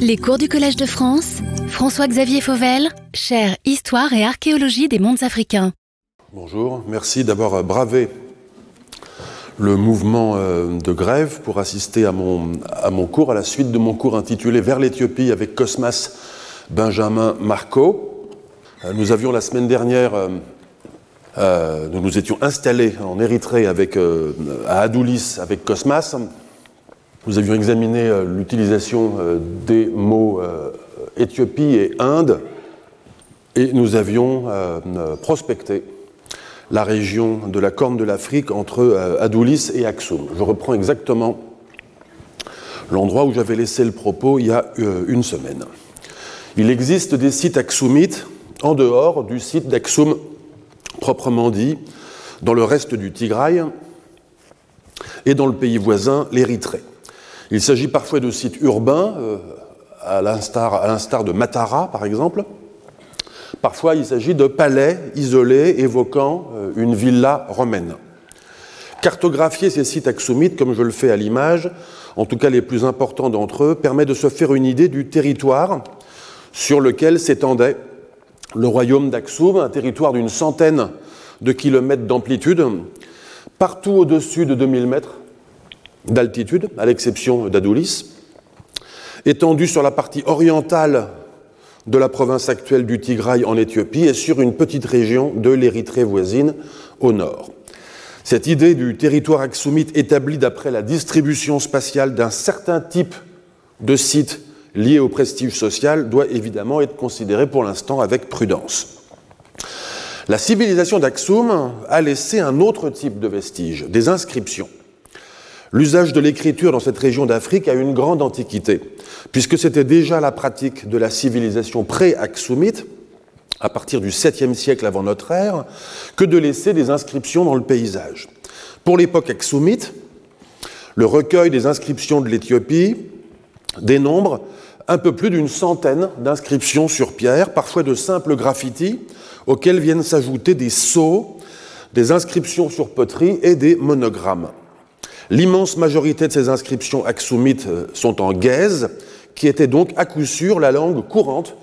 Les cours du Collège de France, François-Xavier Fauvel, chaire Histoire et archéologie des mondes africains. Bonjour, merci d'avoir bravé le mouvement euh, de grève pour assister à mon, cours, à la suite de mon cours intitulé Vers l'Éthiopie avec Cosmas Benjamin Marco. Euh, nous avions la semaine dernière, euh, nous nous étions installés en Érythrée avec, à Adoulis avec Cosmas. Nous avions examiné l'utilisation des mots Éthiopie et Inde et nous avions prospecté la région de la Corne de l'Afrique entre euh, Adoulis et Aksum. Je reprends exactement l'endroit où j'avais laissé le propos il y a euh, une semaine. Il existe des sites aksumites en dehors du site d'Aksum proprement dit, dans le reste du Tigray et dans le pays voisin, l'Érythrée. Il s'agit parfois de sites urbains, euh, à l'instar de Matara par exemple, Parfois, il s'agit de palais isolés évoquant euh, une villa romaine. Cartographier ces sites axomites, comme je le fais à l'image, en tout cas les plus importants d'entre eux, permet de se faire une idée du territoire sur lequel s'étendait le royaume d'Aksum, un territoire d'une centaine de kilomètres d'amplitude, partout au-dessus de 2000 mètres d'altitude, à l'exception d'Adoulis, étendu sur la partie orientale de la province actuelle du Tigray en Éthiopie et sur une petite région de l'Érythrée voisine au nord. Cette idée du territoire aksumite établi d'après la distribution spatiale d'un certain type de sites liés au prestige social doit évidemment être considérée pour l'instant avec prudence. La civilisation d'Aksum a laissé un autre type de vestiges, des inscriptions. L'usage de l'écriture dans cette région d'Afrique a une grande antiquité, puisque c'était déjà la pratique de la civilisation pré-aksumite, à partir du 7e siècle avant notre ère, que de laisser des inscriptions dans le paysage. Pour l'époque aksumite, le recueil des inscriptions de l'Éthiopie dénombre un peu plus d'une centaine d'inscriptions sur pierre, parfois de simples graffitis, auxquels viennent s'ajouter des sceaux, des inscriptions sur poterie et des monogrammes. L'immense majorité de ces inscriptions aksumites euh, sont en gaze, qui était donc à coup sûr la langue courante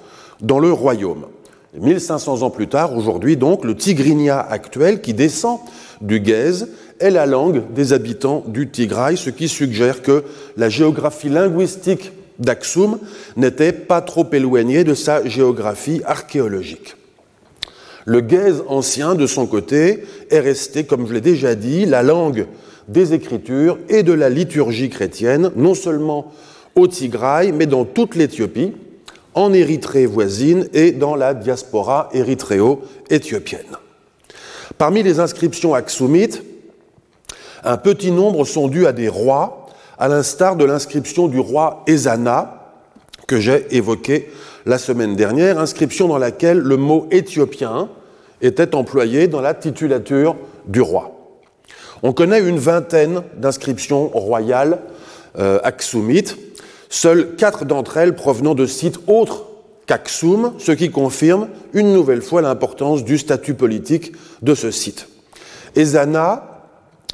dans le royaume. 1500 ans plus tard, aujourd'hui donc, le tigrinya actuel qui descend du gaze est la langue des habitants du Tigray, ce qui suggère que la géographie linguistique d'Aksum n'était pas trop éloignée de sa géographie archéologique. Le gaze ancien, de son côté, est resté, comme je l'ai déjà dit, la langue des Écritures et de la liturgie chrétienne, non seulement au Tigray, mais dans toute l'Éthiopie, en Érythrée voisine et dans la diaspora érythréo-éthiopienne. Parmi les inscriptions aksumites, un petit nombre sont dus à des rois, à l'instar de l'inscription du roi Ezana, que j'ai évoqué la semaine dernière, inscription dans laquelle le mot éthiopien était employé dans la titulature du roi. On connaît une vingtaine d'inscriptions royales euh, aksumites, seules quatre d'entre elles provenant de sites autres qu'Aksum, ce qui confirme une nouvelle fois l'importance du statut politique de ce site. Ezana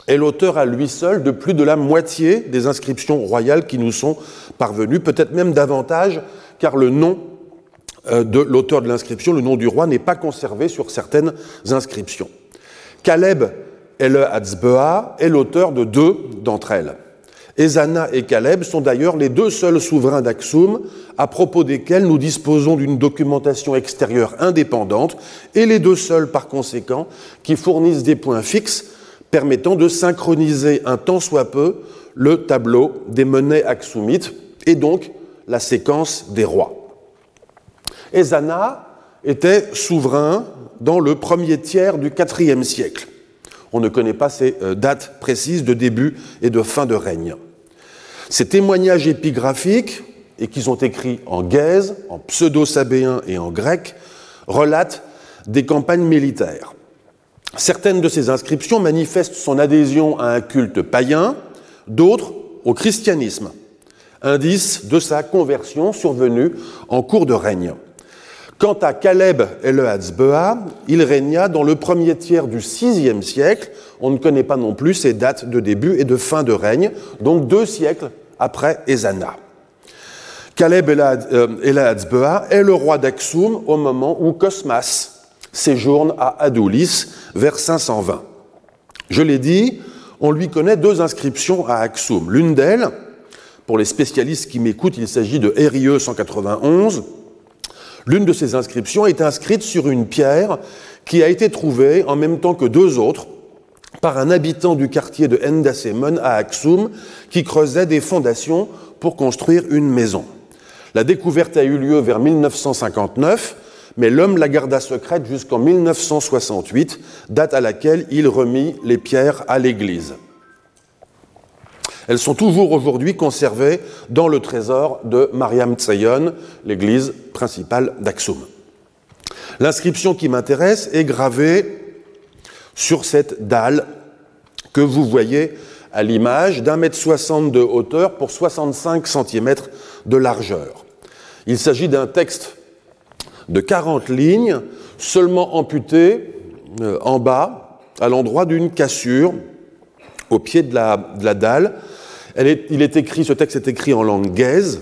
est l'auteur à lui seul de plus de la moitié des inscriptions royales qui nous sont parvenues, peut-être même davantage, car le nom euh, de l'auteur de l'inscription, le nom du roi, n'est pas conservé sur certaines inscriptions. Caleb Elle Hatzbea est l'auteur de deux d'entre elles. Ezana et Caleb sont d'ailleurs les deux seuls souverains d'Aksum à propos desquels nous disposons d'une documentation extérieure indépendante et les deux seuls par conséquent qui fournissent des points fixes permettant de synchroniser un tant soit peu le tableau des monnaies aksumites et donc la séquence des rois. Ezana était souverain dans le premier tiers du IVe siècle. On ne connaît pas ces euh, dates précises de début et de fin de règne. Ces témoignages épigraphiques, et qui sont écrits en gaze, en pseudo-sabéen et en grec, relatent des campagnes militaires. Certaines de ces inscriptions manifestent son adhésion à un culte païen, d'autres au christianisme, indice de sa conversion survenue en cours de règne. Quant à Caleb et le il régna dans le premier tiers du VIe siècle. On ne connaît pas non plus ses dates de début et de fin de règne, donc deux siècles après Ezana. Caleb Elaadzbea est le roi d'Aksum au moment où Cosmas séjourne à Adoulis vers 520. Je l'ai dit, on lui connaît deux inscriptions à Aksum. L'une d'elles, pour les spécialistes qui m'écoutent, il s'agit de Hérieux 191. L'une de ces inscriptions est inscrite sur une pierre qui a été trouvée en même temps que deux autres par un habitant du quartier de Endasemon à Aksum qui creusait des fondations pour construire une maison. La découverte a eu lieu vers 1959, mais l'homme la garda secrète jusqu'en 1968, date à laquelle il remit les pierres à l'église. Elles sont toujours aujourd'hui conservées dans le trésor de Mariam Tsayon, l'église principale d'Aksum. L'inscription qui m'intéresse est gravée sur cette dalle que vous voyez à l'image d'un mètre soixante de hauteur pour 65 cm de largeur. Il s'agit d'un texte de 40 lignes, seulement amputé euh, en bas, à l'endroit d'une cassure, au pied de la, dalle. ce texte est écrit en langue gaise,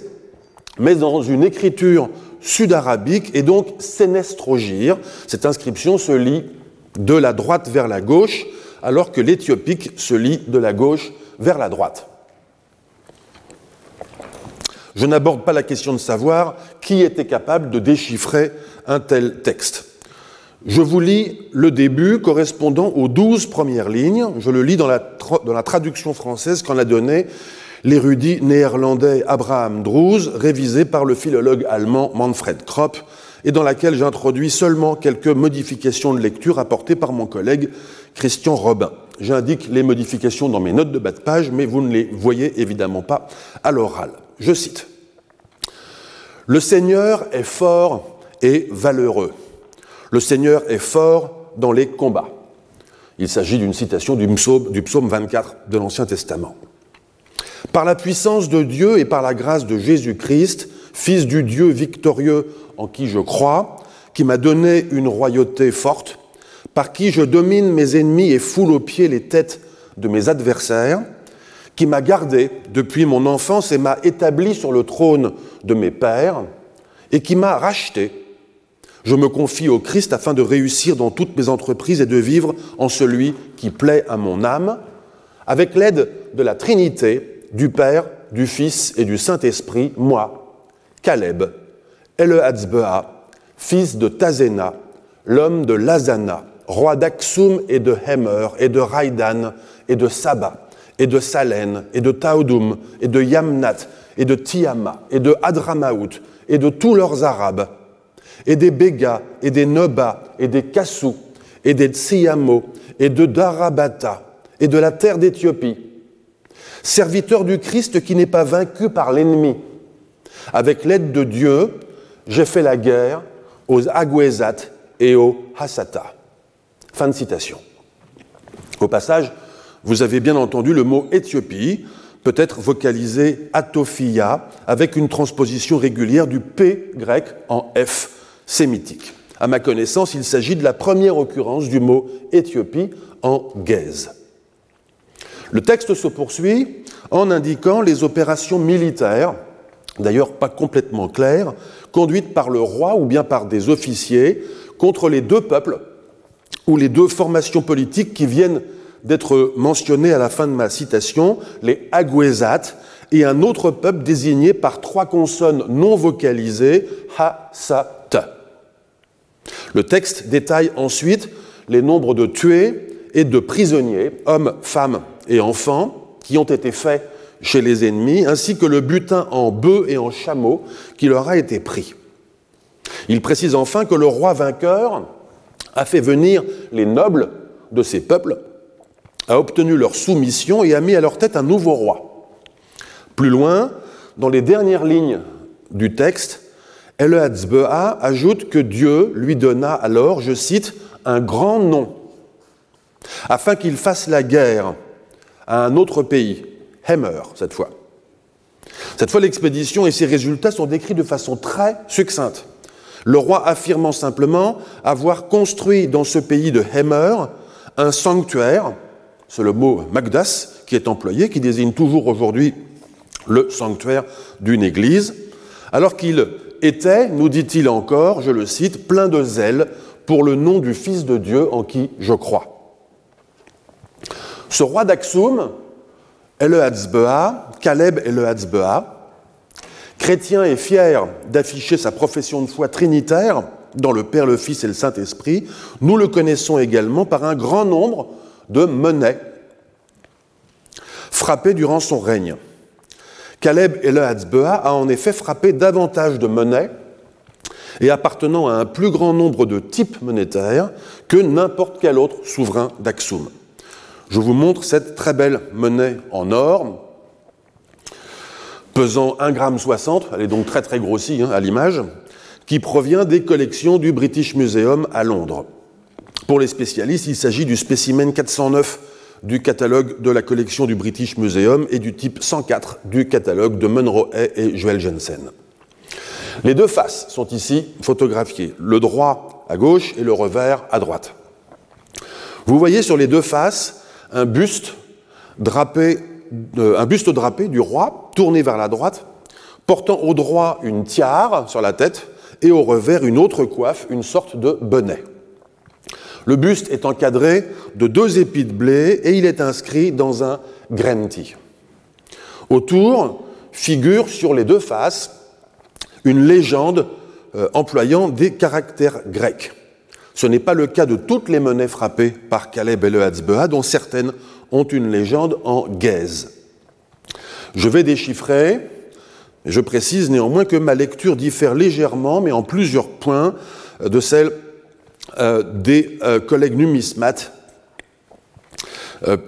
mais dans une écriture sud-arabique et donc sénestrogire. Cette inscription se lit de la droite vers la gauche, alors que l'éthiopique se lit de la gauche vers la droite. Je n'aborde pas la question de savoir qui était capable de déchiffrer un tel texte. Je vous lis le début correspondant aux douze premières lignes. Je le lis dans la, traduction française qu'en a donné l'érudit néerlandais Abraham Drouz, révisé par le philologue allemand Manfred Kropp, et dans laquelle j'introduis seulement quelques modifications de lecture apportées par mon collègue Christian Robin. J'indique les modifications dans mes notes de bas de page, mais vous ne les voyez évidemment pas à l'oral. Je cite. Le Seigneur est fort et valeureux. Le Seigneur est fort dans les combats. Il s'agit d'une citation du psaume, du psaume 24 de l'Ancien Testament. Par la puissance de Dieu et par la grâce de Jésus-Christ, Fils du Dieu victorieux en qui je crois, qui m'a donné une royauté forte, par qui je domine mes ennemis et foule aux pieds les têtes de mes adversaires, qui m'a gardé depuis mon enfance et m'a établi sur le trône de mes pères, et qui m'a racheté. Je me confie au Christ afin de réussir dans toutes mes entreprises et de vivre en celui qui plaît à mon âme, avec l'aide de la Trinité, du Père, du Fils et du Saint-Esprit, moi, Caleb, Elehatzbea, fils de Tazéna, l'homme de Lazana, roi d'Aksum et de Hemer et de Raidan et de Saba et de Salen et de Taodoum et de Yamnat et de Tiama et de Adramaout et de tous leurs Arabes et des Bégas et des Noba et des Kassou et des Tsiamo et de Darabata et de la terre d'Éthiopie, serviteur du Christ qui n'est pas vaincu par l'ennemi. Avec l'aide de Dieu, j'ai fait la guerre aux Agwezat et aux Hassata. Fin de citation. Au passage, vous avez bien entendu le mot Éthiopie, peut-être vocalisé Atophia, avec une transposition régulière du P grec en F sémitique. À ma connaissance, il s'agit de la première occurrence du mot Éthiopie en gaze. Le texte se poursuit en indiquant les opérations militaires, d'ailleurs pas complètement claires, conduite par le roi ou bien par des officiers contre les deux peuples ou les deux formations politiques qui viennent d'être mentionnées à la fin de ma citation, les Agwezat et un autre peuple désigné par trois consonnes non vocalisées, ha, sa. Le texte détaille ensuite les nombres de tués et de prisonniers, hommes, femmes et enfants, qui ont été faits chez les ennemis, ainsi que le butin en bœufs et en chameaux qui leur a été pris. Il précise enfin que le roi vainqueur a fait venir les nobles de ces peuples, a obtenu leur soumission et a mis à leur tête un nouveau roi. Plus loin, dans les dernières lignes du texte, Eleazbea ajoute que Dieu lui donna alors, je cite, un grand nom, afin qu'il fasse la guerre à un autre pays, Hemer cette fois. Cette fois, l'expédition et ses résultats sont décrits de façon très succincte. Le roi affirmant simplement avoir construit dans ce pays de Hemer un sanctuaire, c'est le mot Magdas qui est employé, qui désigne toujours aujourd'hui le sanctuaire d'une église, alors qu'il était, nous dit-il encore, je le cite, plein de zèle pour le nom du Fils de Dieu en qui je crois. Ce roi le Hatzbeah, Caleb est le Hatzbeah, chrétien et fier d'afficher sa profession de foi trinitaire dans le Père, le Fils et le Saint-Esprit, nous le connaissons également par un grand nombre de monnaies frappées durant son règne. Caleb et le a en effet frappé davantage de monnaies et appartenant à un plus grand nombre de types monétaires que n'importe quel autre souverain d'Aksum. Je vous montre cette très belle monnaie en or, pesant 1,60 g, elle est donc très très grossie hein, à l'image, qui provient des collections du British Museum à Londres. Pour les spécialistes, il s'agit du spécimen 409 du catalogue de la collection du British Museum et du type 104 du catalogue de Munro et Joel Jensen. Les deux faces sont ici photographiées, le droit à gauche et le revers à droite. Vous voyez sur les deux faces un buste drapé, un buste drapé du roi tourné vers la droite, portant au droit une tiare sur la tête et au revers une autre coiffe, une sorte de bonnet. Le buste est encadré de deux épis de blé et il est inscrit dans un grenti. Autour figure sur les deux faces une légende euh, employant des caractères grecs. Ce n'est pas le cas de toutes les monnaies frappées par Caleb et le Hatzbeah, dont certaines ont une légende en gaze. Je vais déchiffrer je précise néanmoins que ma lecture diffère légèrement, mais en plusieurs points, euh, de celle des euh, collègues numismates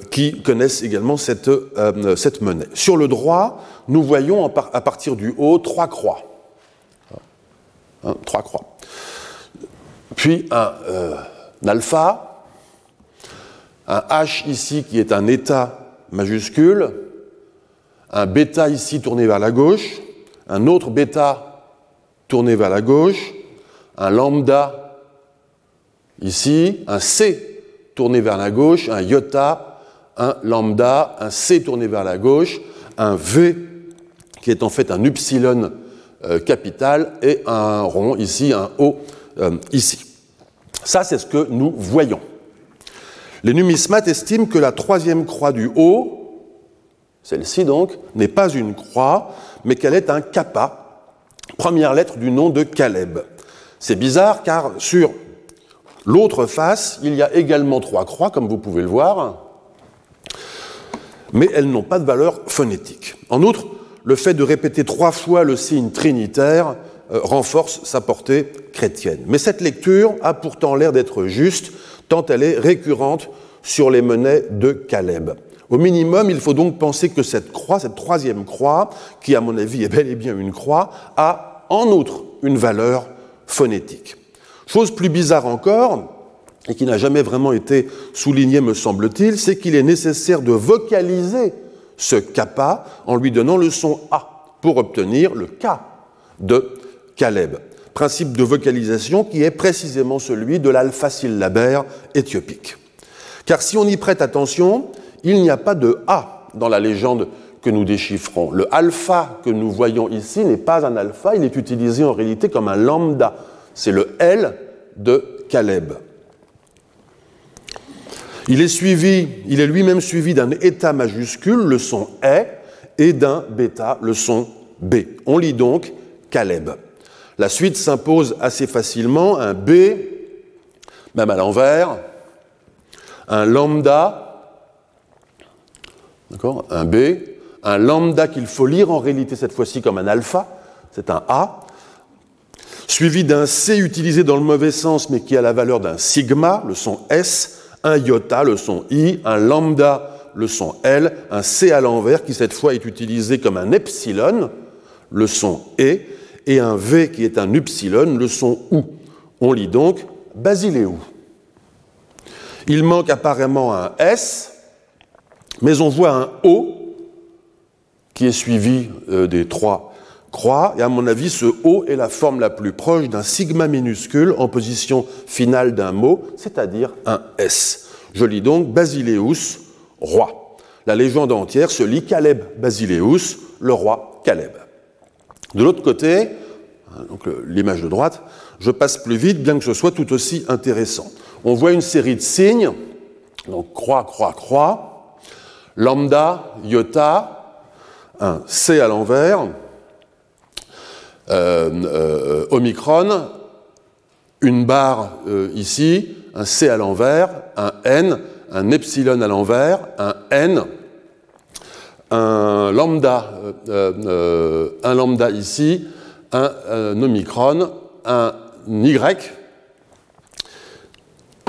qui connaissent également cette, monnaie. Sur le droit, nous voyons à partir du haut trois croix. Hein, trois croix. Puis un, un alpha, un H ici qui est un état majuscule, un bêta ici tourné vers la gauche, un autre bêta tourné vers la gauche, un lambda ici, un C tourné vers la gauche, un iota, un lambda, un C tourné vers la gauche, un V qui est en fait un upsilon euh, capital et un rond ici, un O euh, ici. Ça, c'est ce que nous voyons. Les numismates estiment que la troisième croix du haut, celle-ci donc, n'est pas une croix, mais qu'elle est un kappa, première lettre du nom de Caleb. C'est bizarre car sur l'autre face, il y a également trois croix, comme vous pouvez le voir, mais elles n'ont pas de valeur phonétique. En outre, le fait de répéter trois fois le signe trinitaire euh, renforce sa portée chrétienne. Mais cette lecture a pourtant l'air d'être juste, tant elle est récurrente sur les monnaies de Caleb. Au minimum, il faut donc penser que cette croix, cette troisième croix, qui à mon avis est bel et bien une croix, a en outre une valeur phonétique. Chose plus bizarre encore, et qui n'a jamais vraiment été soulignée, me semble-t-il, c'est qu'il est nécessaire de vocaliser ce kappa en lui donnant le son A pour obtenir le K de Caleb. Principe de vocalisation qui est précisément celui de l'alpha syllabaire éthiopique. Car si on y prête attention, il n'y a pas de A dans la légende que nous déchiffrons. Le alpha que nous voyons ici n'est pas un alpha, il est utilisé en réalité comme un lambda. C'est le L de Caleb. Il est lui-même suivi d'un état majuscule, le son est, et d'un bêta, le son B. On lit donc Caleb. La suite s'impose assez facilement, un B, même à l'envers, un lambda, un B, un lambda qu'il faut lire en réalité cette fois-ci comme un alpha, c'est un A, suivi d'un C utilisé dans le mauvais sens mais qui a la valeur d'un sigma, le son S, un iota, le son I, un lambda, le son L, un C à l'envers qui cette fois est utilisé comme un epsilon, le son E, et un V qui est un upsilon, le son OU. On lit donc Basileou. Il manque apparemment un S, mais on voit un O qui est suivi euh, des trois croix, et à mon avis, ce O est la forme la plus proche d'un sigma minuscule en position finale d'un mot, c'est-à-dire un S. Je lis donc Basileus, roi. La légende entière se lit Caleb Basileus, le roi Caleb. De l'autre côté, hein, donc l'image de droite, je passe plus vite, bien que ce soit tout aussi intéressant. On voit une série de signes, donc croix, croix, croix, lambda, iota, un C à l'envers, omicron, une barre euh, ici, un C à l'envers, un N, un epsilon à l'envers, un N, un lambda, un lambda ici, un, omicron, un Y,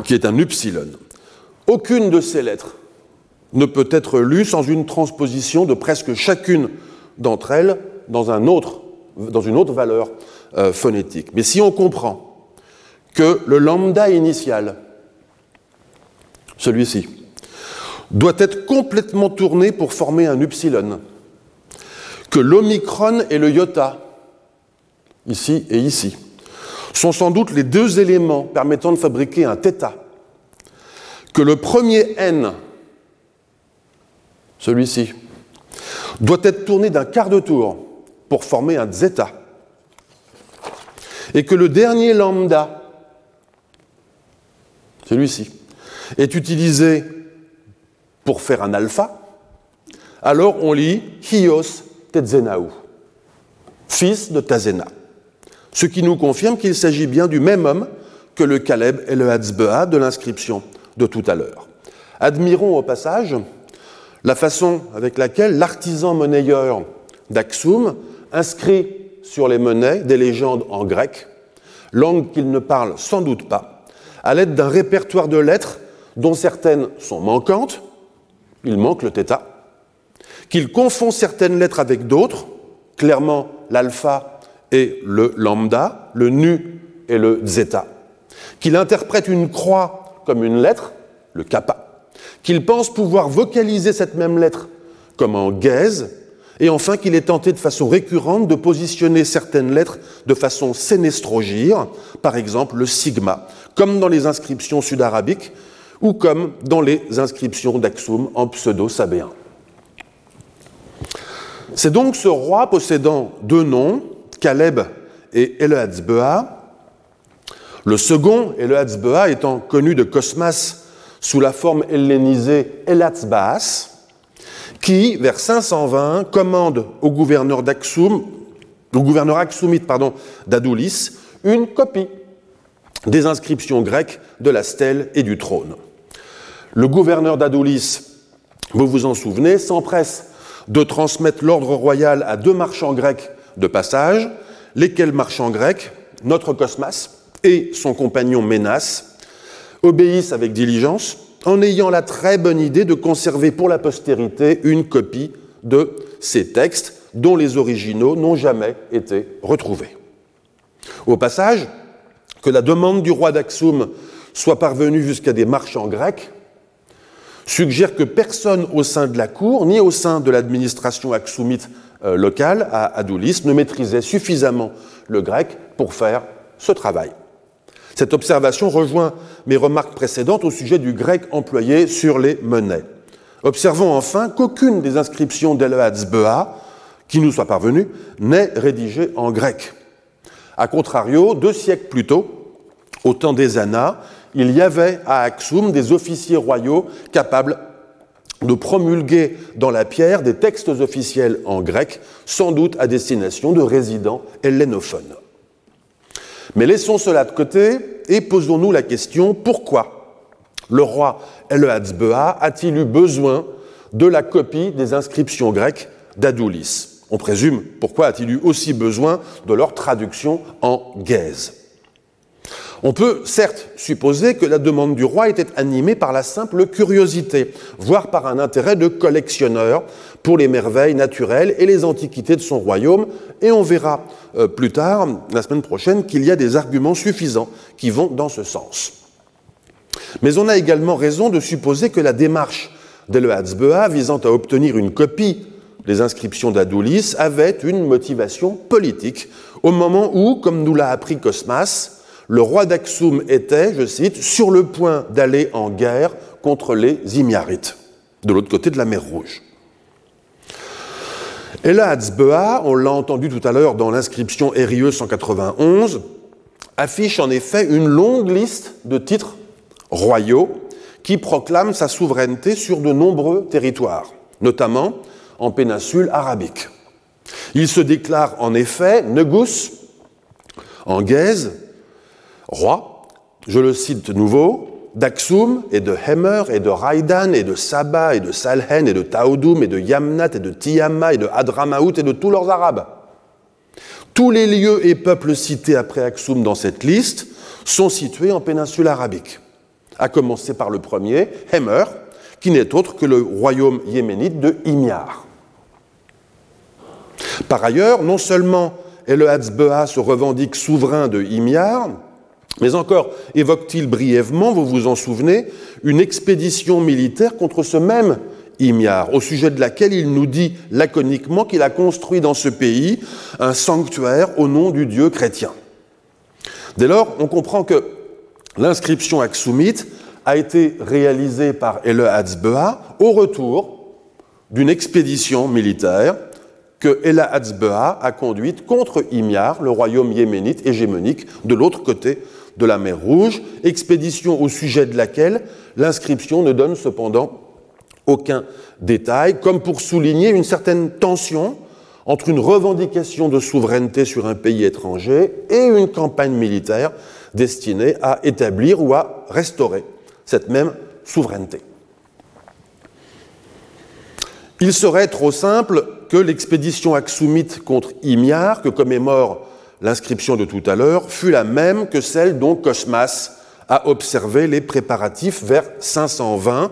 qui est un upsilon. Aucune de ces lettres ne peut être lue sans une transposition de presque chacune d'entre elles dans, un autre, dans une autre valeur phonétique. Mais si on comprend que le lambda initial, celui-ci, doit être complètement tourné pour former un upsilon, que l'omicron et le iota, ici et ici, sont sans doute les deux éléments permettant de fabriquer un θ, que le premier n, celui-ci, doit être tourné d'un quart de tour pour former un zeta, et que le dernier lambda, celui-ci, est utilisé pour faire un alpha, alors on lit Hios Tetzenaou, fils de Tazena. Ce qui nous confirme qu'il s'agit bien du même homme que le Caleb et le Hatzbea de l'inscription de tout à l'heure. Admirons au passage la façon avec laquelle l'artisan monnayeur d'Aksum inscrit sur les monnaies des légendes en grec, langue qu'il ne parle sans doute pas, à l'aide d'un répertoire de lettres dont certaines sont manquantes, il manque le θ, qu'il confond certaines lettres avec d'autres, clairement l'alpha et le lambda, le nu et le zeta, qu'il interprète une croix comme une lettre, le kappa, qu'il pense pouvoir vocaliser cette même lettre comme en gaze, et enfin qu'il est tenté de façon récurrente de positionner certaines lettres de façon sénestrogyre, par exemple le sigma, comme dans les inscriptions sud-arabiques ou comme dans les inscriptions d'Aksum en pseudo-sabéen. C'est donc ce roi possédant deux noms, Caleb et Eleazbea, le second, Eleazbea, étant connu de Cosmas sous la forme hellénisée Elatzbaas, qui, vers 520, commande au gouverneur d'Aksum, au gouverneur aksumite pardon, d'Adoulis, une copie des inscriptions grecques de la stèle et du trône. Le gouverneur d'Adoulis, vous vous en souvenez, s'empresse de transmettre l'ordre royal à deux marchands grecs de passage, lesquels marchands grecs, notre Cosmas et son compagnon Ménas, obéissent avec diligence en ayant la très bonne idée de conserver pour la postérité une copie de ces textes dont les originaux n'ont jamais été retrouvés. Au passage, que la demande du roi d'Aksum soit parvenue jusqu'à des marchands grecs suggère que personne au sein de la cour, ni au sein de l'administration aksumite euh, locale à Adoulis, ne maîtrisait suffisamment le grec pour faire ce travail. Cette observation rejoint mes remarques précédentes au sujet du grec employé sur les monnaies. Observons enfin qu'aucune des inscriptions d'Eleazbea qui nous soit parvenue n'est rédigée en grec. A contrario, deux siècles plus tôt, au temps des Annas, il y avait à Axum des officiers royaux capables de promulguer dans la pierre des textes officiels en grec, sans doute à destination de résidents hellénophones. Mais laissons cela de côté et posons-nous la question pourquoi le roi Eleazbea a-t-il eu besoin de la copie des inscriptions grecques d'Adoulis on présume pourquoi a-t-il eu aussi besoin de leur traduction en gaze? On peut certes supposer que la demande du roi était animée par la simple curiosité, voire par un intérêt de collectionneur pour les merveilles naturelles et les antiquités de son royaume, et on verra euh, plus tard, la semaine prochaine, qu'il y a des arguments suffisants qui vont dans ce sens. Mais on a également raison de supposer que la démarche d'Eleazbea visant à obtenir une copie les inscriptions d'Adoulis avaient une motivation politique, au moment où, comme nous l'a appris Cosmas, le roi d'Aksum était, je cite, sur le point d'aller en guerre contre les Imiarites, de l'autre côté de la mer Rouge. Et là, on l'a entendu tout à l'heure dans l'inscription RIE 191, affiche en effet une longue liste de titres royaux qui proclament sa souveraineté sur de nombreux territoires, notamment en péninsule arabique. Il se déclare en effet Negus, en Gaze, roi, je le cite de nouveau, d'Aksum et de Hemer et de Raidan et de Saba et de Salhen et de Taoudum et de Yamnat et de Tiyama et de Hadramaout et de tous leurs Arabes. Tous les lieux et peuples cités après Aksum dans cette liste sont situés en péninsule arabique, à commencer par le premier, Hemer, qui n'est autre que le royaume yéménite de Himyar. Par ailleurs, non seulement El se revendique souverain de Himyar, mais encore évoque-t-il brièvement, vous vous en souvenez, une expédition militaire contre ce même Himyar, au sujet de laquelle il nous dit laconiquement qu'il a construit dans ce pays un sanctuaire au nom du Dieu chrétien. Dès lors, on comprend que l'inscription aksumite a été réalisée par Ele Hatzbea au retour d'une expédition militaire que Ela Hatzbea a conduite contre Himyar, le royaume yéménite hégémonique de l'autre côté de la mer Rouge, expédition au sujet de laquelle l'inscription ne donne cependant aucun détail, comme pour souligner une certaine tension entre une revendication de souveraineté sur un pays étranger et une campagne militaire destinée à établir ou à restaurer cette même souveraineté. Il serait trop simple que l'expédition aksumite contre Himyar, que commémore l'inscription de tout à l'heure, fut la même que celle dont Cosmas a observé les préparatifs vers 520,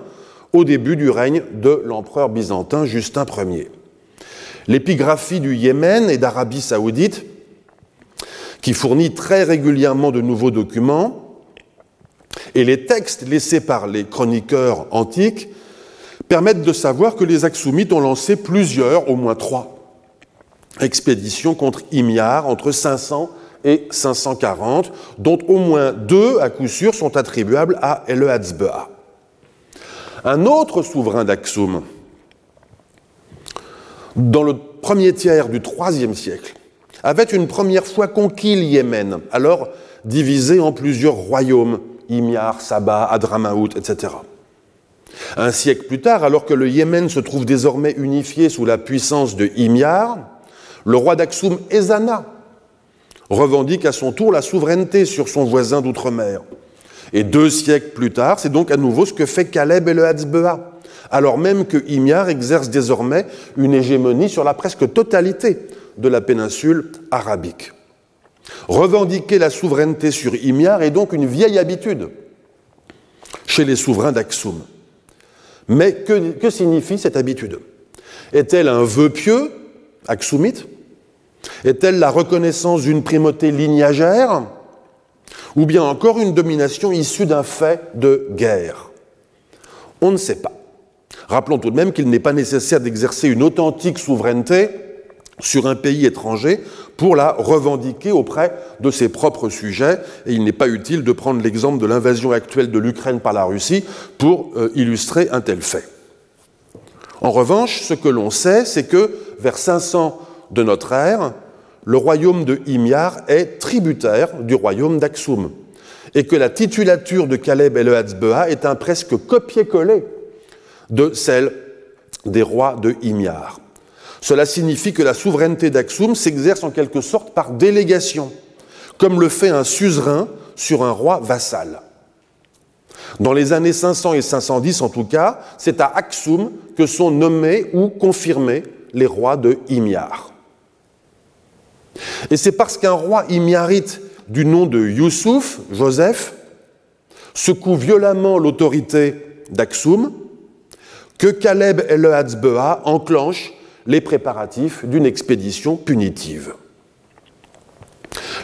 au début du règne de l'empereur byzantin Justin Ier. L'épigraphie du Yémen et d'Arabie saoudite, qui fournit très régulièrement de nouveaux documents, et les textes laissés par les chroniqueurs antiques permettent de savoir que les Aksumites ont lancé plusieurs, au moins trois, expéditions contre Himyar entre 500 et 540, dont au moins deux, à coup sûr, sont attribuables à Eleazbea. Un autre souverain d'Aksum, dans le premier tiers du IIIe siècle, avait une première fois conquis le Yémen, alors divisé en plusieurs royaumes, Himyar, Saba, Adramaout, etc. Un siècle plus tard, alors que le Yémen se trouve désormais unifié sous la puissance de Himyar, le roi d'Aksum, Ezana, revendique à son tour la souveraineté sur son voisin d'outre-mer. Et deux siècles plus tard, c'est donc à nouveau ce que fait Caleb et le Hatzbea, alors même que Himyar exerce désormais une hégémonie sur la presque totalité de la péninsule arabique. Revendiquer la souveraineté sur Himyar est donc une vieille habitude chez les souverains d'Aksum. Mais que, signifie cette habitude? Est-elle un vœu pieux, aksumite? Est-elle la reconnaissance d'une primauté lignagère Ou bien encore une domination issue d'un fait de guerre? On ne sait pas. Rappelons tout de même qu'il n'est pas nécessaire d'exercer une authentique souveraineté sur un pays étranger pour la revendiquer auprès de ses propres sujets. Et il n'est pas utile de prendre l'exemple de l'invasion actuelle de l'Ukraine par la Russie pour euh, illustrer un tel fait. En revanche, ce que l'on sait, c'est que vers 500 de notre ère, le royaume de Himyar est tributaire du royaume d'Aksum, et que la titulature de Caleb et le est un presque copier-coller de celle des rois de Himyar. Cela signifie que la souveraineté d'Aksum s'exerce en quelque sorte par délégation, comme le fait un suzerain sur un roi vassal. Dans les années 500 et 510 en tout cas, c'est à Aksum que sont nommés ou confirmés les rois de Himyar. Et c'est parce qu'un roi himyarite du nom de Youssouf, Joseph, secoue violemment l'autorité d'Aksum que Caleb et le Hatzbea enclenchent les préparatifs d'une expédition punitive.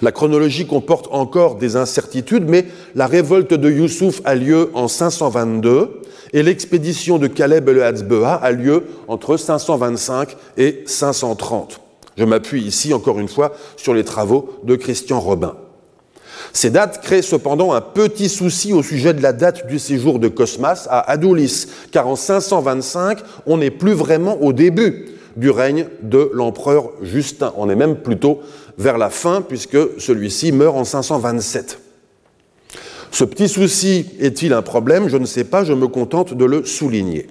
La chronologie comporte encore des incertitudes, mais la révolte de Youssouf a lieu en 522 et l'expédition de Caleb et le Hatzbea a lieu entre 525 et 530. Je m'appuie ici encore une fois sur les travaux de Christian Robin. Ces dates créent cependant un petit souci au sujet de la date du séjour de Cosmas à Adoulis, car en 525, on n'est plus vraiment au début du règne de l'empereur Justin. On est même plutôt vers la fin, puisque celui-ci meurt en 527. Ce petit souci est-il un problème? Je ne sais pas, je me contente de le souligner.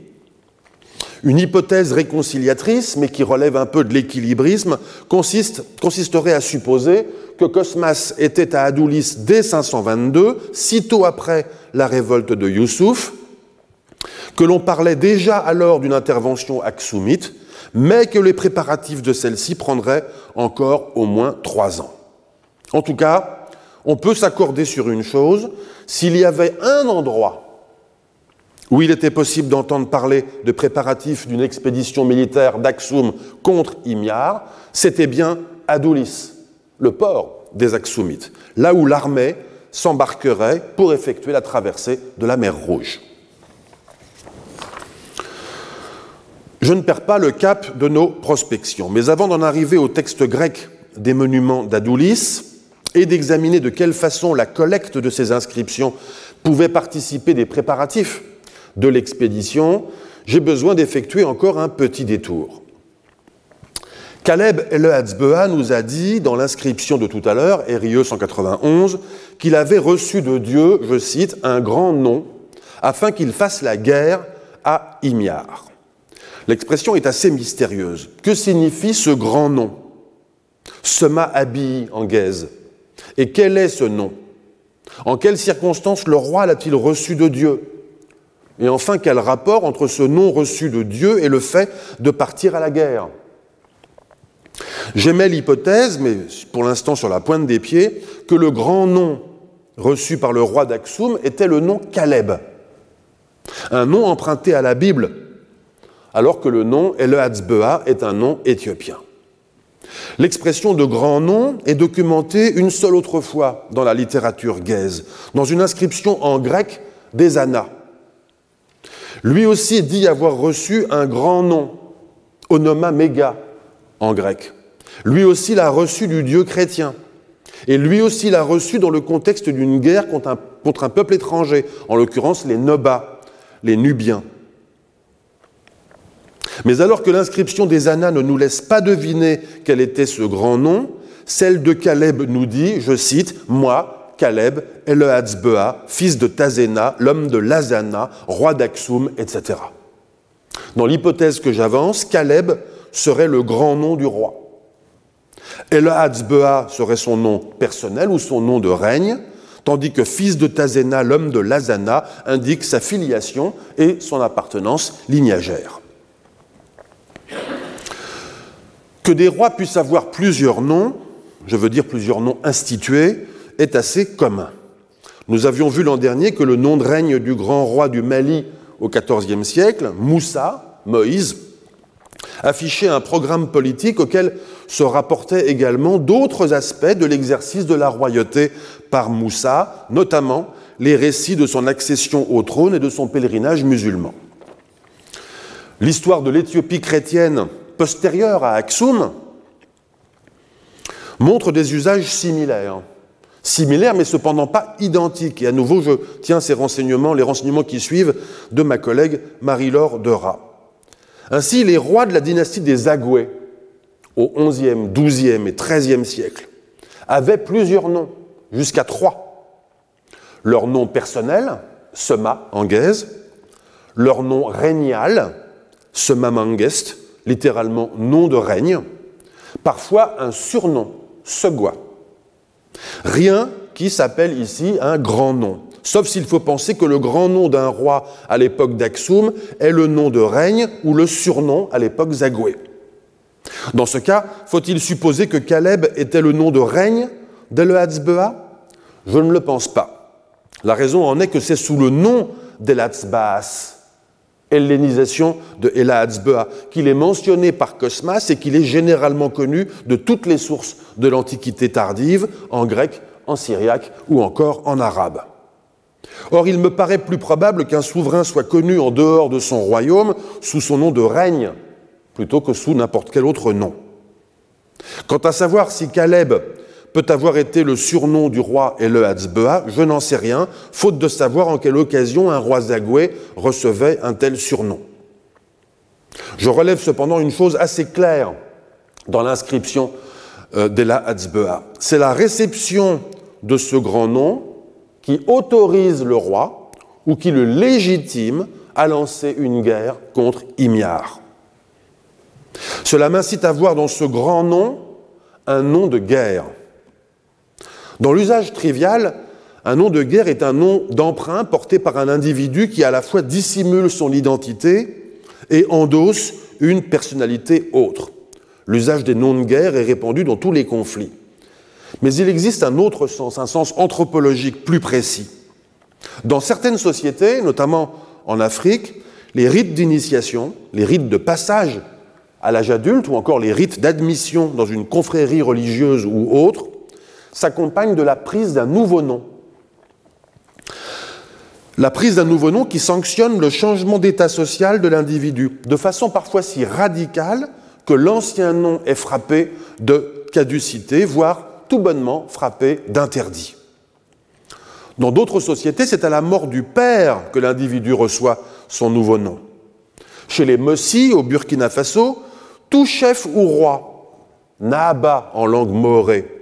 Une hypothèse réconciliatrice, mais qui relève un peu de l'équilibrisme, consisterait à supposer que Cosmas était à Adoulis dès 522, sitôt après la révolte de Youssouf, que l'on parlait déjà alors d'une intervention aksoumite, mais que les préparatifs de celle-ci prendraient encore au moins trois ans. En tout cas, on peut s'accorder sur une chose, s'il y avait un endroit où il était possible d'entendre parler de préparatifs d'une expédition militaire d'Aksum contre Imyar, c'était bien Adoulis, le port des Aksumites, là où l'armée s'embarquerait pour effectuer la traversée de la mer Rouge. Je ne perds pas le cap de nos prospections, mais avant d'en arriver au texte grec des monuments d'Adoulis et d'examiner de quelle façon la collecte de ces inscriptions pouvait participer des préparatifs de l'expédition, j'ai besoin d'effectuer encore un petit détour. Caleb Elehatzbea nous a dit dans l'inscription de tout à l'heure, RIE 191, qu'il avait reçu de Dieu, je cite, un grand nom afin qu'il fasse la guerre à Imiar. L'expression est assez mystérieuse. Que signifie ce grand nom? Sema Abi en gaze. Et quel est ce nom? En quelles circonstances le roi l'a-t-il reçu de Dieu? Et enfin, quel rapport entre ce nom reçu de Dieu et le fait de partir à la guerre? J'aimais l'hypothèse, mais pour l'instant sur la pointe des pieds, que le grand nom reçu par le roi d'Aksum était le nom Caleb, un nom emprunté à la Bible alors que le nom Elehatzbea est un nom éthiopien. L'expression de grand nom est documentée une seule autre fois dans la littérature gaise, dans une inscription en grec d'Ezana. Lui aussi dit avoir reçu un grand nom, onoma méga en grec. Lui aussi l'a reçu du Dieu chrétien. Et lui aussi l'a reçu dans le contexte d'une guerre contre un, peuple étranger, en l'occurrence les Nobas, les Nubiens. Mais alors que l'inscription des Annas ne nous laisse pas deviner quel était ce grand nom, celle de Caleb nous dit, je cite, Moi, Caleb, Elehatzbea, fils de Tazéna, l'homme de Lazana, roi d'Aksum, etc. Dans l'hypothèse que j'avance, Caleb serait le grand nom du roi. Elehatzbea serait son nom personnel ou son nom de règne, tandis que fils de Tazéna, l'homme de Lazana, indique sa filiation et son appartenance lignagère. Que des rois puissent avoir plusieurs noms, je veux dire plusieurs noms institués, est assez commun. Nous avions vu l'an dernier que le nom de règne du grand roi du Mali au XIVe siècle, Moussa, Moïse, affichait un programme politique auquel se rapportaient également d'autres aspects de l'exercice de la royauté par Moussa, notamment les récits de son accession au trône et de son pèlerinage musulman. L'histoire de l'Éthiopie chrétienne postérieure à Aksum montre des usages similaires. Similaires, mais cependant pas identiques. Et à nouveau, je tiens ces renseignements, les renseignements qui suivent, de ma collègue Marie-Laure Dera. Ainsi, les rois de la dynastie des Agoué, au XIe, XIIe et XIIIe siècle, avaient plusieurs noms, jusqu'à trois. Leur nom personnel, Sema en leur nom régnal, Sema Mangest, littéralement nom de règne, parfois un surnom, Segwa. Rien qui s'appelle ici un grand nom, sauf s'il faut penser que le grand nom d'un roi à l'époque d'Aksum est le nom de règne ou le surnom à l'époque Zagoué. Dans ce cas, faut-il supposer que Caleb était le nom de règne d'Elehatzbea Je ne le pense pas. La raison en est que c'est sous le nom d'Elatzbaas de Ela qu'il est mentionné par Cosmas et qu'il est généralement connu de toutes les sources de l'Antiquité tardive, en grec, en syriaque ou encore en arabe. Or, il me paraît plus probable qu'un souverain soit connu en dehors de son royaume sous son nom de règne, plutôt que sous n'importe quel autre nom. Quant à savoir si Caleb peut avoir été le surnom du roi et le je n'en sais rien, faute de savoir en quelle occasion un roi Zagoué recevait un tel surnom. Je relève cependant une chose assez claire dans l'inscription euh, d'Ela Hatzbea. C'est la réception de ce grand nom qui autorise le roi ou qui le légitime à lancer une guerre contre Imiar. Cela m'incite à voir dans ce grand nom un nom de guerre. Dans l'usage trivial, un nom de guerre est un nom d'emprunt porté par un individu qui à la fois dissimule son identité et endosse une personnalité autre. L'usage des noms de guerre est répandu dans tous les conflits. Mais il existe un autre sens, un sens anthropologique plus précis. Dans certaines sociétés, notamment en Afrique, les rites d'initiation, les rites de passage à l'âge adulte ou encore les rites d'admission dans une confrérie religieuse ou autre s'accompagnent de la prise d'un nouveau nom. La prise d'un nouveau nom qui sanctionne le changement d'état social de l'individu, de façon parfois si radicale que l'ancien nom est frappé de caducité, voire tout bonnement frappé d'interdit. Dans d'autres sociétés, c'est à la mort du père que l'individu reçoit son nouveau nom. Chez les Mossi, au Burkina Faso, tout chef ou roi, Naba en langue morée,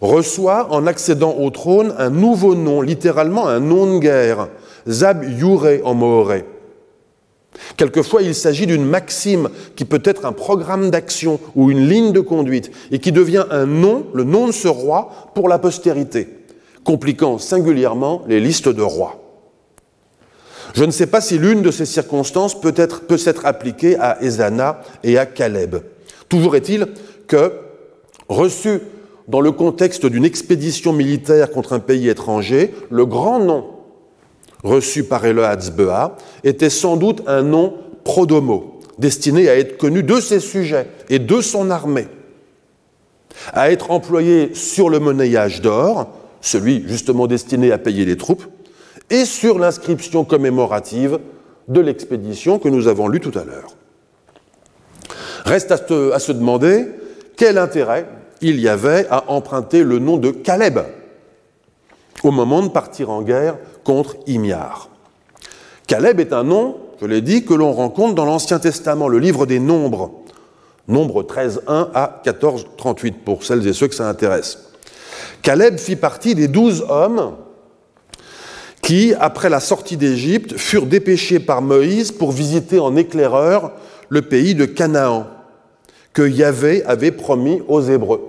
reçoit en accédant au trône un nouveau nom, littéralement un nom de guerre, Zab Yure en moré. Quelquefois, il s'agit d'une maxime qui peut être un programme d'action ou une ligne de conduite et qui devient un nom, le nom de ce roi, pour la postérité, compliquant singulièrement les listes de rois. Je ne sais pas si l'une de ces circonstances peut, être, peut s'être appliquée à Ezana et à Caleb. Toujours est-il que, reçu dans le contexte d'une expédition militaire contre un pays étranger, le grand nom reçu par Elohatzbea était sans doute un nom prodomo, destiné à être connu de ses sujets et de son armée, à être employé sur le monnayage d'or, celui justement destiné à payer les troupes, et sur l'inscription commémorative de l'expédition que nous avons lue tout à l'heure. Reste à se demander quel intérêt il y avait à emprunter le nom de Caleb au moment de partir en guerre contre Imiar. Caleb est un nom, je l'ai dit, que l'on rencontre dans l'Ancien Testament, le livre des Nombres, Nombre 13.1 à 14.38, pour celles et ceux que ça intéresse. Caleb fit partie des douze hommes qui, après la sortie d'Égypte, furent dépêchés par Moïse pour visiter en éclaireur le pays de Canaan, que Yahvé avait promis aux Hébreux.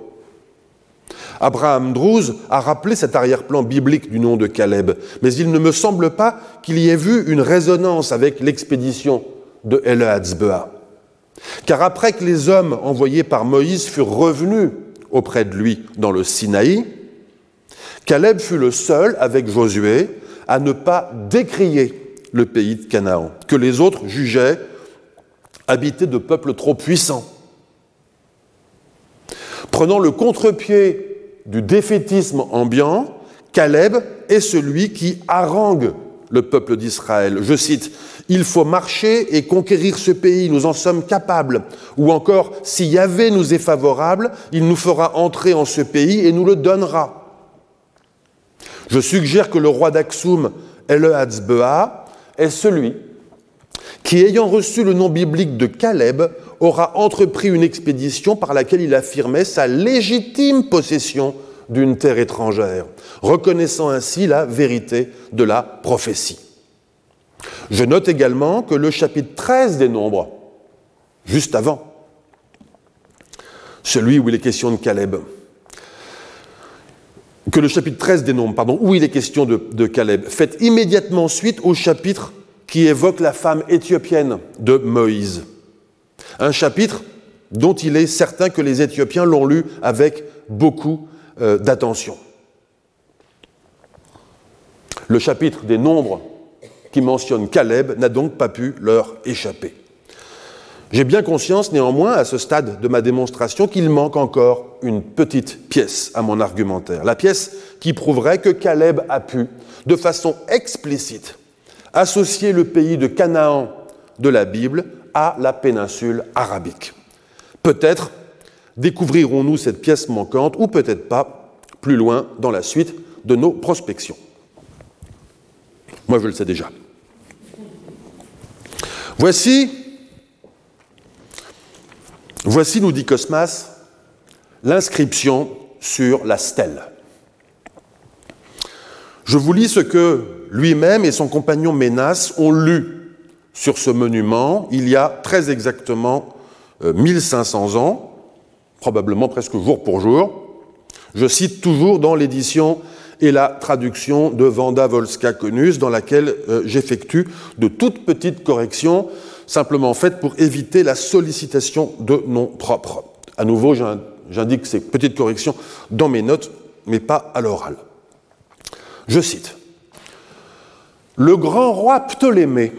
Abraham Drouz a rappelé cet arrière-plan biblique du nom de Caleb, mais il ne me semble pas qu'il y ait vu une résonance avec l'expédition de Eleazbea. Car après que les hommes envoyés par Moïse furent revenus auprès de lui dans le Sinaï, Caleb fut le seul, avec Josué, à ne pas décrier le pays de Canaan, que les autres jugeaient habité de peuples trop puissants. Prenant le contre-pied du défaitisme ambiant, Caleb est celui qui harangue le peuple d'Israël. Je cite, Il faut marcher et conquérir ce pays, nous en sommes capables. Ou encore, si Yahvé nous est favorable, il nous fera entrer en ce pays et nous le donnera. Je suggère que le roi d'Aksum, Eleazbea, est celui qui, ayant reçu le nom biblique de Caleb, aura entrepris une expédition par laquelle il affirmait sa légitime possession d'une terre étrangère, reconnaissant ainsi la vérité de la prophétie. Je note également que le chapitre 13 des Nombres, juste avant, celui où il est question de Caleb, que le chapitre 13 des Nombres, pardon, où il est question de, Caleb, fait immédiatement suite au chapitre qui évoque la femme éthiopienne de Moïse. Un chapitre dont il est certain que les Éthiopiens l'ont lu avec beaucoup euh, d'attention. Le chapitre des nombres qui mentionne Caleb n'a donc pas pu leur échapper. J'ai bien conscience néanmoins, à ce stade de ma démonstration, qu'il manque encore une petite pièce à mon argumentaire. La pièce qui prouverait que Caleb a pu, de façon explicite, associer le pays de Canaan de la Bible à la péninsule arabique. Peut-être découvrirons-nous cette pièce manquante, ou peut-être pas, plus loin dans la suite de nos prospections. Moi, je le sais déjà. Voici Voici, nous dit Cosmas, l'inscription sur la stèle. Je vous lis ce que lui-même et son compagnon Ménas ont lu sur ce monument il y a très exactement 1500 euh, ans, probablement presque jour pour jour. Je cite toujours dans l'édition et la traduction de Vanda Volska Konus, dans laquelle euh, j'effectue de toutes petites corrections, simplement faites pour éviter la sollicitation de noms propres. À nouveau, j'indique ces petites corrections dans mes notes, mais pas à l'oral. Je cite Le grand roi Ptolémée,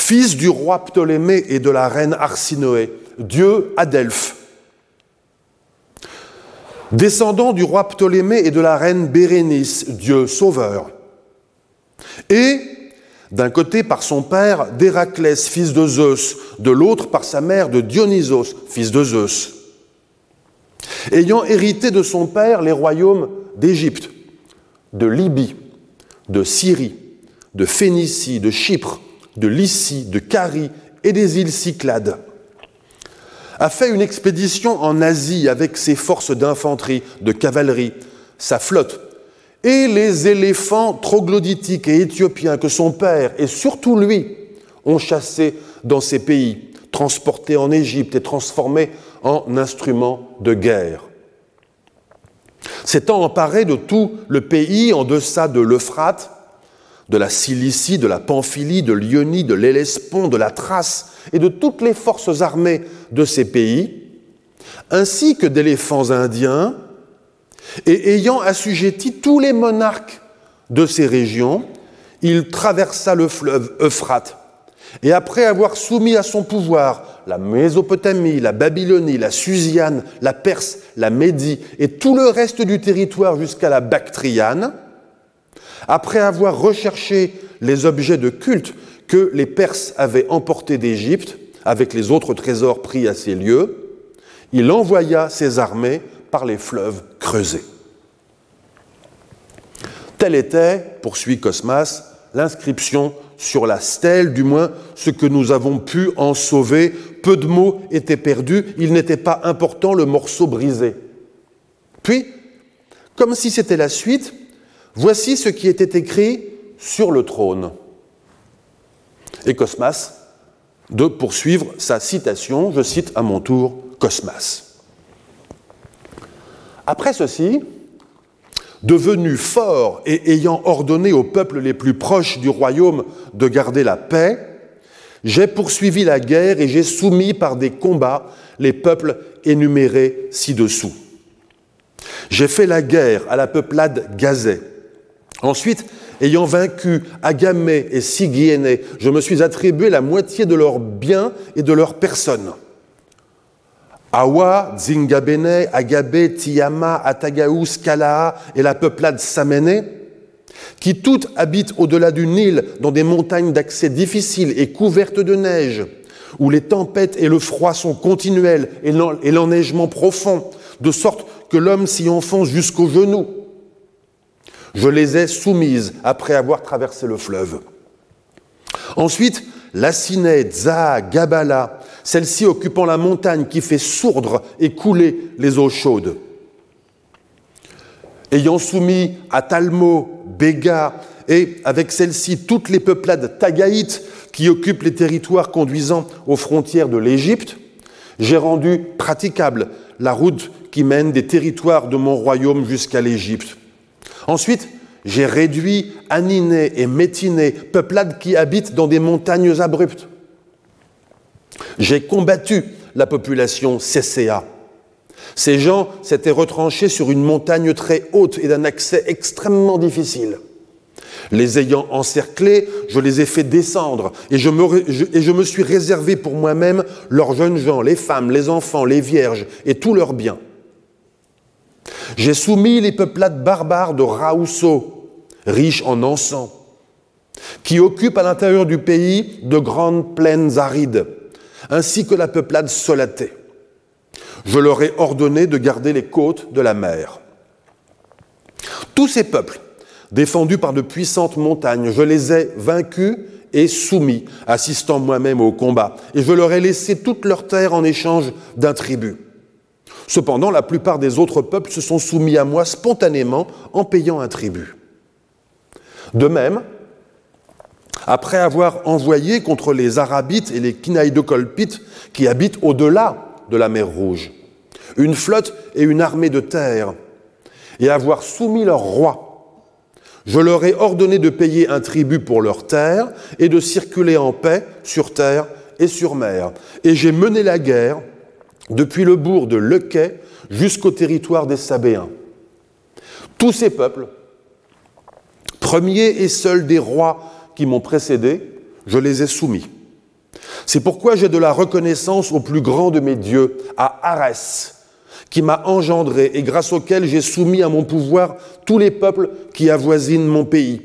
fils du roi Ptolémée et de la reine Arsinoé, Dieu à descendant du roi Ptolémée et de la reine Bérénice, Dieu sauveur, et d'un côté par son père d'Héraclès, fils de Zeus, de l'autre par sa mère de Dionysos, fils de Zeus, ayant hérité de son père les royaumes d'Égypte, de Libye, de Syrie, de Phénicie, de Chypre, de Lycie, de Carie et des îles Cyclades a fait une expédition en Asie avec ses forces d'infanterie, de cavalerie, sa flotte, et les éléphants troglodytiques et éthiopiens que son père et surtout lui ont chassés dans ces pays, transportés en Égypte et transformés en instruments de guerre. S'étant emparé de tout le pays en deçà de l'Euphrate, de la Cilicie, de la Pamphylie, de l'Ionie, de l'Hellespont, de la Thrace et de toutes les forces armées de ces pays, ainsi que d'éléphants indiens, et ayant assujetti tous les monarques de ces régions, il traversa le fleuve Euphrate, et après avoir soumis à son pouvoir la Mésopotamie, la Babylonie, la Susiane, la Perse, la Médie et tout le reste du territoire jusqu'à la Bactriane, après avoir recherché les objets de culte que les Perses avaient emportés d'Égypte, avec les autres trésors pris à ces lieux, il envoya ses armées par les fleuves creusés. Telle était, poursuit Cosmas, l'inscription sur la stèle, du moins ce que nous avons pu en sauver. Peu de mots étaient perdus, il n'était pas important le morceau brisé. Puis, comme si c'était la suite, voici ce qui était écrit sur le trône. Et Cosmas de poursuivre sa citation. Je cite à mon tour Cosmas. Après ceci, devenu fort et ayant ordonné aux peuples les plus proches du royaume de garder la paix, j'ai poursuivi la guerre et j'ai soumis par des combats les peuples énumérés ci-dessous. J'ai fait la guerre à la peuplade gazée. Ensuite, ayant vaincu Agamé et Sigiéné, je me suis attribué la moitié de leurs biens et de leurs personnes. Awa, Zingabene, Agabé, Tiama, Atagaous, Kalaa et la peuplade Saméné, qui toutes habitent au-delà du Nil dans des montagnes d'accès difficiles et couvertes de neige, où les tempêtes et le froid sont continuels et l'enneigement profond, de sorte que l'homme s'y enfonce jusqu'aux genoux. Je les ai soumises après avoir traversé le fleuve. Ensuite, Laciné, Za, Gabala, celle-ci occupant la montagne qui fait sourdre et couler les eaux chaudes. Ayant soumis à Talmo, Béga et avec celle-ci toutes les peuplades tagaïtes qui occupent les territoires conduisant aux frontières de l'Égypte, j'ai rendu praticable la route qui mène des territoires de mon royaume jusqu'à l'Égypte. Ensuite, j'ai réduit Aniné et Métiné, peuplades qui habitent dans des montagnes abruptes. J'ai combattu la population Cécéa. Ces gens s'étaient retranchés sur une montagne très haute et d'un accès extrêmement difficile. Les ayant encerclés, je les ai fait descendre et je me, et je me suis réservé pour moi-même leurs jeunes gens, les femmes, les enfants, les vierges et tous leurs biens. J'ai soumis les peuplades barbares de Raousso, riches en encens, qui occupent à l'intérieur du pays de grandes plaines arides, ainsi que la peuplade solatée. Je leur ai ordonné de garder les côtes de la mer. Tous ces peuples, défendus par de puissantes montagnes, je les ai vaincus et soumis, assistant moi-même au combat, et je leur ai laissé toute leur terre en échange d'un tribut. Cependant, la plupart des autres peuples se sont soumis à moi spontanément en payant un tribut. De même, après avoir envoyé contre les Arabites et les Kinaïdokolpites qui habitent au-delà de la mer Rouge, une flotte et une armée de terre, et avoir soumis leur roi, je leur ai ordonné de payer un tribut pour leur terre et de circuler en paix sur terre et sur mer. Et j'ai mené la guerre depuis le bourg de Lequet jusqu'au territoire des Sabéens. Tous ces peuples, premiers et seuls des rois qui m'ont précédé, je les ai soumis. C'est pourquoi j'ai de la reconnaissance au plus grand de mes dieux, à Arès, qui m'a engendré et grâce auquel j'ai soumis à mon pouvoir tous les peuples qui avoisinent mon pays,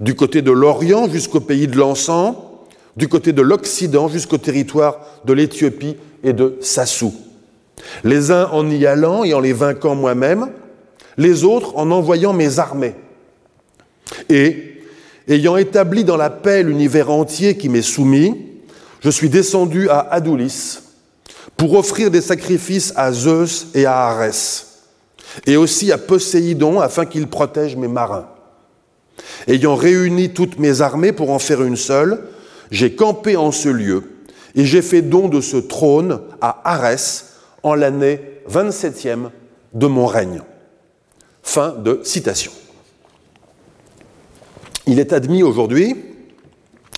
du côté de l'Orient jusqu'au pays de l'encens, du côté de l'Occident jusqu'au territoire de l'Éthiopie et de Sassou. Les uns en y allant et en les vainquant moi-même, les autres en envoyant mes armées. Et, ayant établi dans la paix l'univers entier qui m'est soumis, je suis descendu à Adoulis pour offrir des sacrifices à Zeus et à Arès, et aussi à Poséidon afin qu'il protège mes marins. Ayant réuni toutes mes armées pour en faire une seule, j'ai campé en ce lieu, et j'ai fait don de ce trône à Arès en l'année 27e de mon règne. Fin de citation. Il est admis aujourd'hui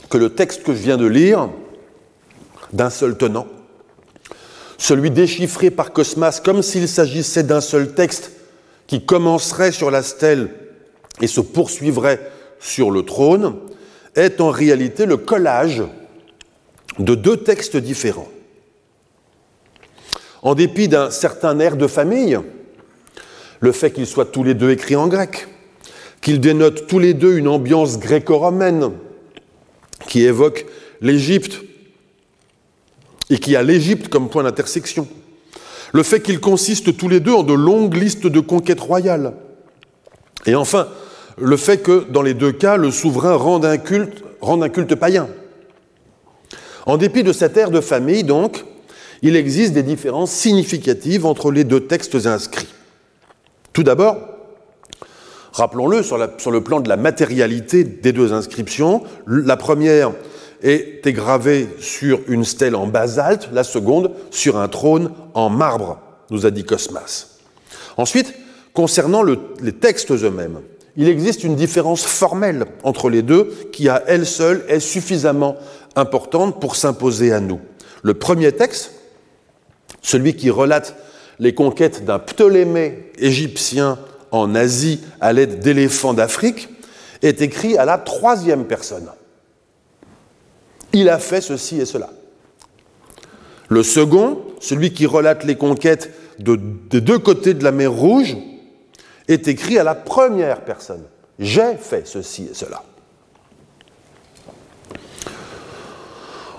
que le texte que je viens de lire, d'un seul tenant, celui déchiffré par Cosmas comme s'il s'agissait d'un seul texte qui commencerait sur la stèle et se poursuivrait sur le trône, est en réalité le collage de deux textes différents. En dépit d'un certain air de famille, le fait qu'ils soient tous les deux écrits en grec, qu'ils dénotent tous les deux une ambiance gréco-romaine qui évoque l'Égypte et qui a l'Égypte comme point d'intersection. Le fait qu'ils consistent tous les deux en de longues listes de conquêtes royales. Et enfin, le fait que, dans les deux cas, le souverain rende un culte, païen. En dépit de cet air de famille, donc, il existe des différences significatives entre les deux textes inscrits. Tout d'abord, rappelons-le, sur, sur, le plan de la matérialité des deux inscriptions, la première était gravée sur une stèle en basalte, la seconde sur un trône en marbre, nous a dit Cosmas. Ensuite, concernant les textes eux-mêmes, il existe une différence formelle entre les deux qui, à elle seule, est suffisamment importante pour s'imposer à nous. Le premier texte, celui qui relate les conquêtes d'un Ptolémée égyptien en Asie à l'aide d'éléphants d'Afrique, est écrit à la troisième personne. Il a fait ceci et cela. Le second, celui qui relate les conquêtes des deux côtés de la mer Rouge, est écrit à la première personne. J'ai fait ceci et cela.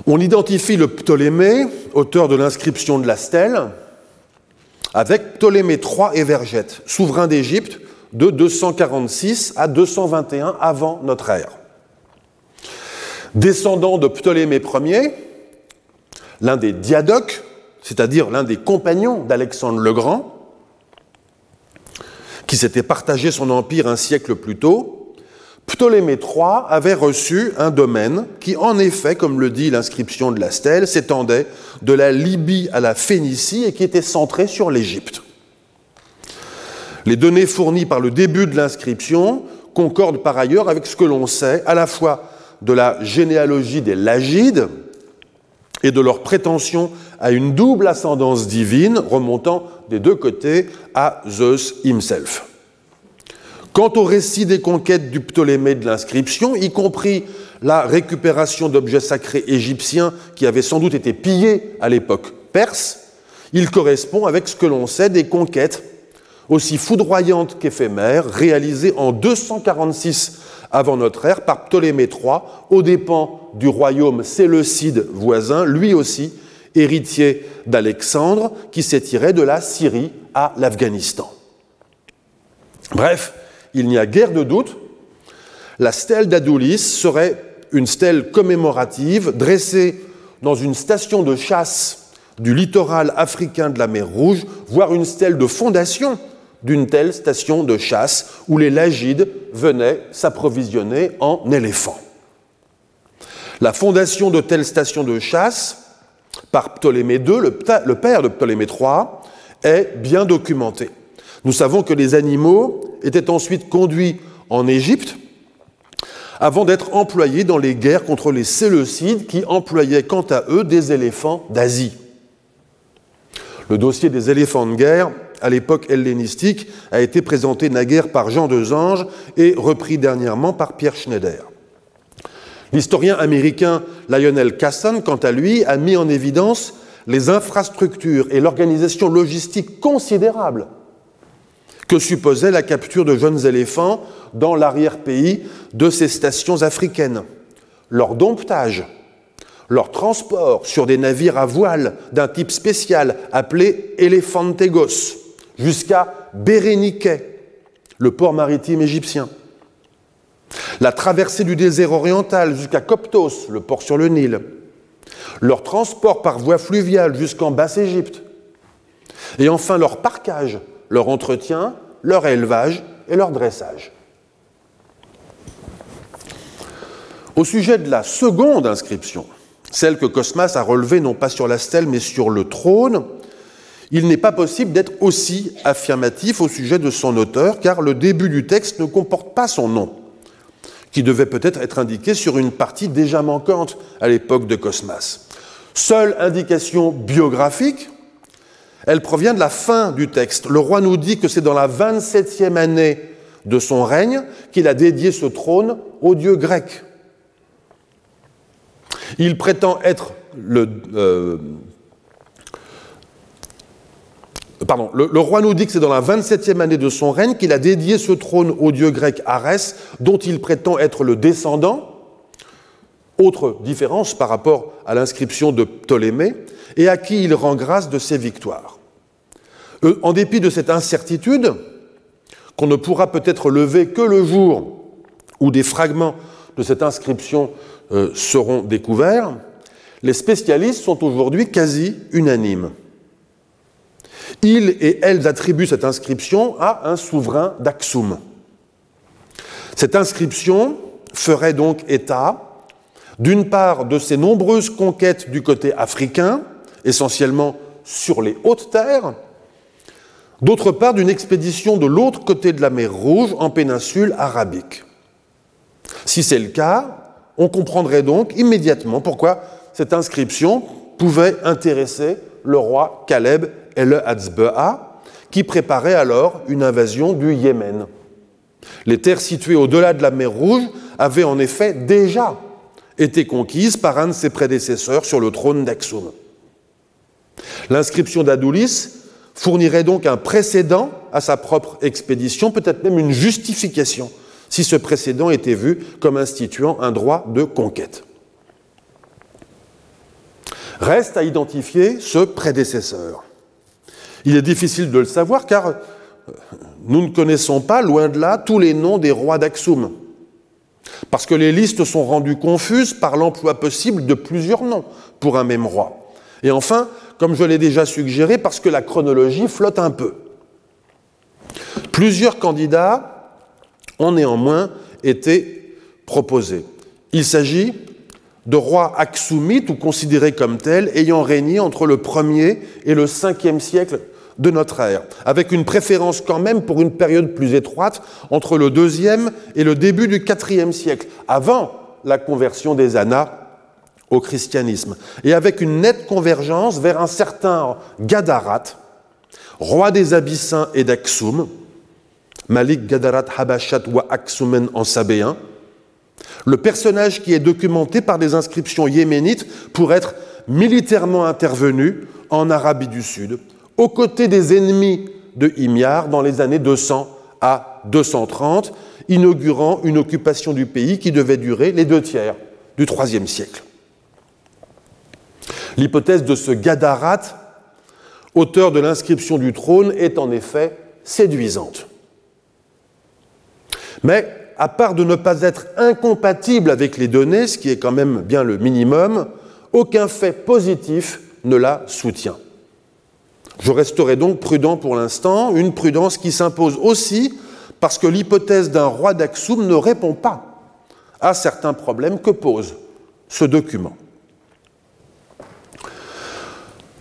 On identifie le Ptolémée, auteur de l'inscription de la stèle, avec Ptolémée III et Vergette, souverain d'Égypte de 246 à 221 avant notre ère. Descendant de Ptolémée Ier, l'un des diadoques, c'est-à-dire l'un des compagnons d'Alexandre le Grand, qui s'était partagé son empire un siècle plus tôt, Ptolémée III avait reçu un domaine qui, en effet, comme le dit l'inscription de la stèle, s'étendait de la Libye à la Phénicie et qui était centré sur l'Égypte. Les données fournies par le début de l'inscription concordent par ailleurs avec ce que l'on sait à la fois de la généalogie des Lagides et de leur prétention à une double ascendance divine remontant des deux côtés à Zeus himself. Quant au récit des conquêtes du Ptolémée de l'inscription, y compris la récupération d'objets sacrés égyptiens qui avaient sans doute été pillés à l'époque perse, il correspond avec ce que l'on sait des conquêtes aussi foudroyantes qu'éphémères réalisées en 246 avant notre ère par Ptolémée III, aux dépens du royaume séleucide voisin, lui aussi héritier d'Alexandre, qui s'étirait de la Syrie à l'Afghanistan. Bref, il n'y a guère de doute, la stèle d'Adoulis serait une stèle commémorative dressée dans une station de chasse du littoral africain de la mer Rouge, voire une stèle de fondation d'une telle station de chasse où les Lagides venaient s'approvisionner en éléphants. La fondation de telles stations de chasse par Ptolémée II, le père de Ptolémée III, est bien documentée. Nous savons que les animaux étaient ensuite conduits en Égypte avant d'être employés dans les guerres contre les Séleucides qui employaient quant à eux des éléphants d'Asie. Le dossier des éléphants de guerre à l'époque hellénistique a été présenté naguère par Jean Desange et repris dernièrement par Pierre Schneider. L'historien américain Lionel Casson, quant à lui, a mis en évidence les infrastructures et l'organisation logistique considérable que supposait la capture de jeunes éléphants dans l'arrière-pays de ces stations africaines. Leur domptage, leur transport sur des navires à voile d'un type spécial appelé Elephantegos jusqu'à Béréniké, le port maritime égyptien. La traversée du désert oriental jusqu'à Coptos, le port sur le Nil. Leur transport par voie fluviale jusqu'en Basse-Égypte. Et enfin leur parcage leur entretien, leur élevage et leur dressage. Au sujet de la seconde inscription, celle que Cosmas a relevée non pas sur la stèle mais sur le trône, il n'est pas possible d'être aussi affirmatif au sujet de son auteur car le début du texte ne comporte pas son nom, qui devait peut-être être indiqué sur une partie déjà manquante à l'époque de Cosmas. Seule indication biographique, elle provient de la fin du texte. Le roi nous dit que c'est dans la 27e année de son règne qu'il a dédié ce trône au dieu grec. Il prétend être le... Euh, pardon, le, roi nous dit que c'est dans la 27e année de son règne qu'il a dédié ce trône au dieu grec Arès, dont il prétend être le descendant. Autre différence par rapport à l'inscription de Ptolémée, et à qui il rend grâce de ses victoires. Euh, en dépit de cette incertitude, qu'on ne pourra peut-être lever que le jour où des fragments de cette inscription euh, seront découverts, les spécialistes sont aujourd'hui quasi unanimes. Ils et elles attribuent cette inscription à un souverain d'Aksum. Cette inscription ferait donc état, d'une part, de ces nombreuses conquêtes du côté africain, essentiellement sur les hautes terres, d'autre part d'une expédition de l'autre côté de la mer Rouge, en péninsule arabique. Si c'est le cas, on comprendrait donc immédiatement pourquoi cette inscription pouvait intéresser le roi Caleb el Hatzbe'a, qui préparait alors une invasion du Yémen. Les terres situées au-delà de la mer Rouge avaient en effet déjà été conquises par un de ses prédécesseurs sur le trône d'Aksum. L'inscription d'Adoulis fournirait donc un précédent à sa propre expédition, peut-être même une justification, si ce précédent était vu comme instituant un droit de conquête. Reste à identifier ce prédécesseur. Il est difficile de le savoir car euh, nous ne connaissons pas, loin de là, tous les noms des rois d'Aksum. Parce que les listes sont rendues confuses par l'emploi possible de plusieurs noms pour un même roi. Et enfin, comme je l'ai déjà suggéré, parce que la chronologie flotte un peu. Plusieurs candidats ont néanmoins été proposés. Il s'agit de rois aksumites ou considérés comme tels ayant régné entre le 1er et le 5e siècle de notre ère, avec une préférence quand même pour une période plus étroite entre le 2e et le début du 4e siècle, avant la conversion des Annas au christianisme, et avec une nette convergence vers un certain Gadarat, roi des Abyssins et d'Aksum, Malik Gadarat Habashat wa Aksumen en sabéen, le personnage qui est documenté par des inscriptions yéménites pour être militairement intervenu en Arabie du Sud, aux côtés des ennemis de Himyar dans les années 200 à 230, inaugurant une occupation du pays qui devait durer les deux tiers du IIIe siècle. L'hypothèse de ce Gadarat, auteur de l'inscription du trône, est en effet séduisante. Mais à part de ne pas être incompatible avec les données, ce qui est quand même bien le minimum, aucun fait positif ne la soutient. Je resterai donc prudent pour l'instant, une prudence qui s'impose aussi parce que l'hypothèse d'un roi d'Aksum ne répond pas à certains problèmes que pose ce document.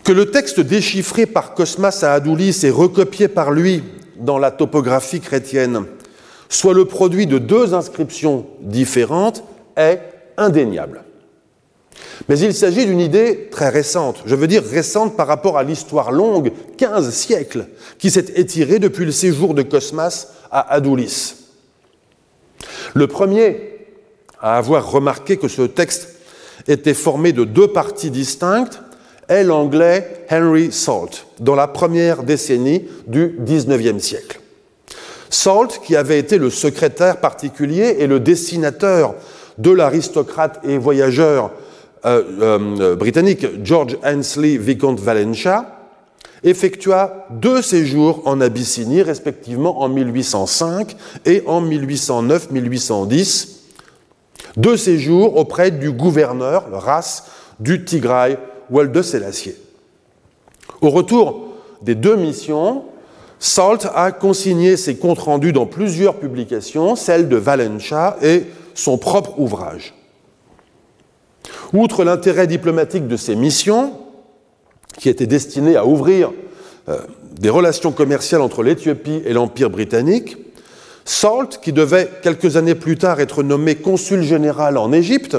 Que le texte déchiffré par Cosmas à Adoulis et recopié par lui dans la topographie chrétienne soit le produit de deux inscriptions différentes est indéniable. Mais il s'agit d'une idée très récente, je veux dire récente par rapport à l'histoire longue, 15 siècles, qui s'est étirée depuis le séjour de Cosmas à Adoulis. Le premier à avoir remarqué que ce texte était formé de deux parties distinctes est l'anglais Henry Salt, dans la première décennie du XIXe siècle. Salt, qui avait été le secrétaire particulier et le dessinateur de l'aristocrate et voyageur euh, euh, britannique George Ansley Vicomte Valentia, effectua deux séjours en Abyssinie, respectivement en 1805 et en 1809-1810, deux séjours auprès du gouverneur, le Ras, du Tigray, Walde Selassie. Au retour des deux missions, Salt a consigné ses comptes rendus dans plusieurs publications, celle de Valencha et son propre ouvrage. Outre l'intérêt diplomatique de ces missions, qui étaient destinées à ouvrir euh, des relations commerciales entre l'Éthiopie et l'Empire britannique, Salt, qui devait quelques années plus tard être nommé consul général en Égypte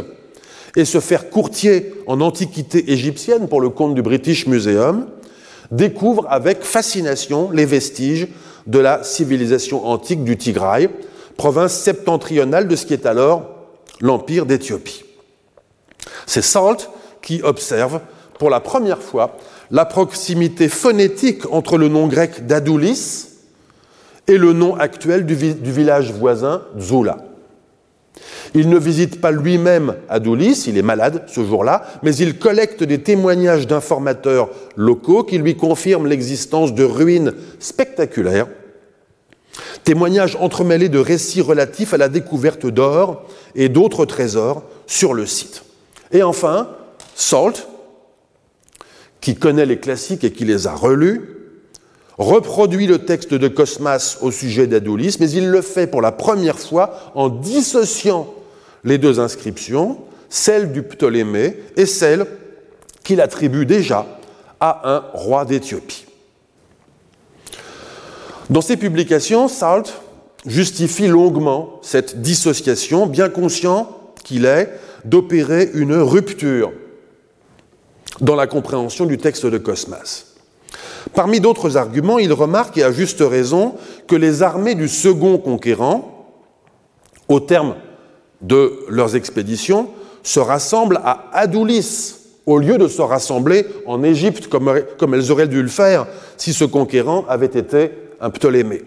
et se faire courtier en antiquité égyptienne pour le compte du British Museum, découvre avec fascination les vestiges de la civilisation antique du Tigray, province septentrionale de ce qui est alors l'Empire d'Éthiopie. C'est Salt qui observe pour la première fois la proximité phonétique entre le nom grec d'Adoulis et le nom actuel du, village voisin Zula. Il ne visite pas lui-même Adoulis, il est malade ce jour-là, mais il collecte des témoignages d'informateurs locaux qui lui confirment l'existence de ruines spectaculaires, témoignages entremêlés de récits relatifs à la découverte d'or et d'autres trésors sur le site. Et enfin, Salt, qui connaît les classiques et qui les a relus, reproduit le texte de Cosmas au sujet d'Adoulis, mais il le fait pour la première fois en dissociant les deux inscriptions, celle du Ptolémée et celle qu'il attribue déjà à un roi d'Éthiopie. Dans ses publications, Salt justifie longuement cette dissociation, bien conscient qu'il est d'opérer une rupture dans la compréhension du texte de Cosmas. Parmi d'autres arguments, il remarque, et à juste raison, que les armées du second conquérant, au terme de leurs expéditions, se rassemblent à Adoulis, au lieu de se rassembler en Égypte comme elles auraient dû le faire si ce conquérant avait été un Ptolémée.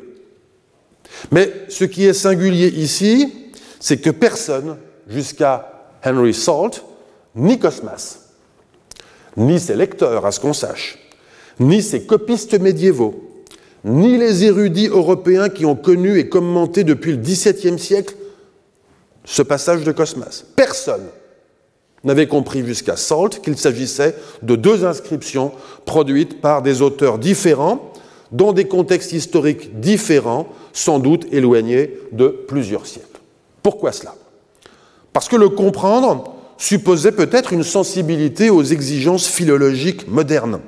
Mais ce qui est singulier ici, c'est que personne, jusqu'à Henry Salt, ni Cosmas, ni ses lecteurs, à ce qu'on sache, ni ses copistes médiévaux, ni les érudits européens qui ont connu et commenté depuis le XVIIe siècle ce passage de Cosmas. Personne n'avait compris jusqu'à Salt qu'il s'agissait de deux inscriptions produites par des auteurs différents, dans des contextes historiques différents, sans doute éloignés de plusieurs siècles. Pourquoi cela? Parce que le comprendre supposait peut-être une sensibilité aux exigences philologiques modernes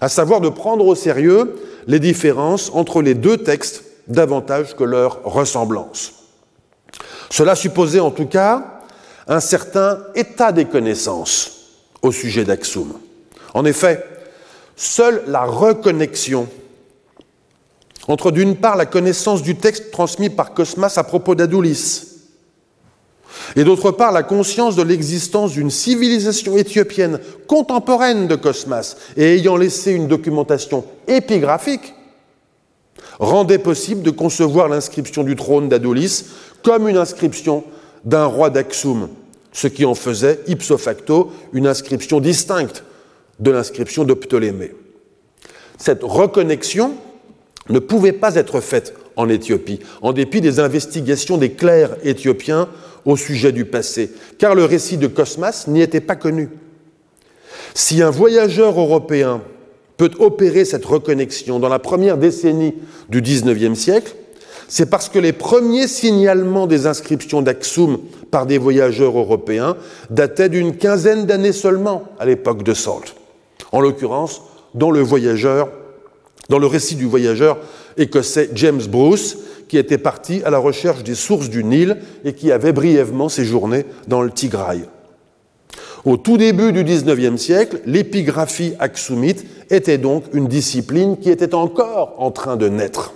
à savoir de prendre au sérieux les différences entre les deux textes davantage que leur ressemblance. Cela supposait en tout cas un certain état des connaissances au sujet d'Axum. En effet, seule la reconnexion entre d'une part la connaissance du texte transmis par Cosmas à propos d'Adoulis, et d'autre part la conscience de l'existence d'une civilisation éthiopienne contemporaine de Cosmas et ayant laissé une documentation épigraphique, rendait possible de concevoir l'inscription du trône d'Adolis comme une inscription d'un roi d'Aksum, ce qui en faisait ipso facto une inscription distincte de l'inscription de Ptolémée. Cette reconnexion ne pouvait pas être faite en Éthiopie, en dépit des investigations des clercs éthiopiens au sujet du passé, car le récit de Cosmas n'y était pas connu. Si un voyageur européen peut opérer cette reconnexion dans la première décennie du XIXe siècle, c'est parce que les premiers signalements des inscriptions d'Aksum par des voyageurs européens dataient d'une quinzaine d'années seulement à l'époque de Salt. En l'occurrence, dans le voyageur, dans le récit du voyageur écossais James Bruce, qui était parti à la recherche des sources du Nil et qui avait brièvement séjourné dans le Tigray. Au tout début du XIXe siècle, l'épigraphie aksumite était donc une discipline qui était encore en train de naître.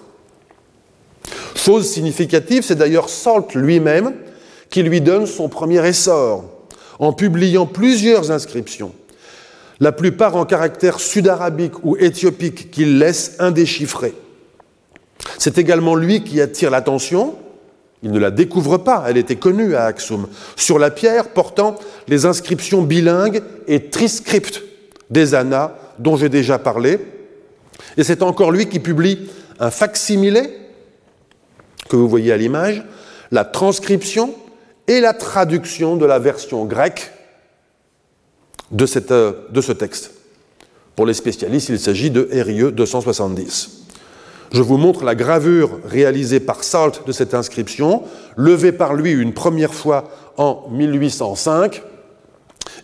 Chose significative, c'est d'ailleurs Salt lui-même qui lui donne son premier essor, en publiant plusieurs inscriptions, la plupart en caractère sud-arabique ou éthiopique qu'il laisse indéchiffrés. C'est également lui qui attire l'attention, il ne la découvre pas, elle était connue à Aksum, sur la pierre portant les inscriptions bilingues et triscriptes des Annas dont j'ai déjà parlé. Et c'est encore lui qui publie un facsimilé, que vous voyez à l'image, la transcription et la traduction de la version grecque de, euh, ce texte. Pour les spécialistes, il s'agit de RIE 270. Je vous montre la gravure réalisée par Salt de cette inscription, levée par lui une première fois en 1805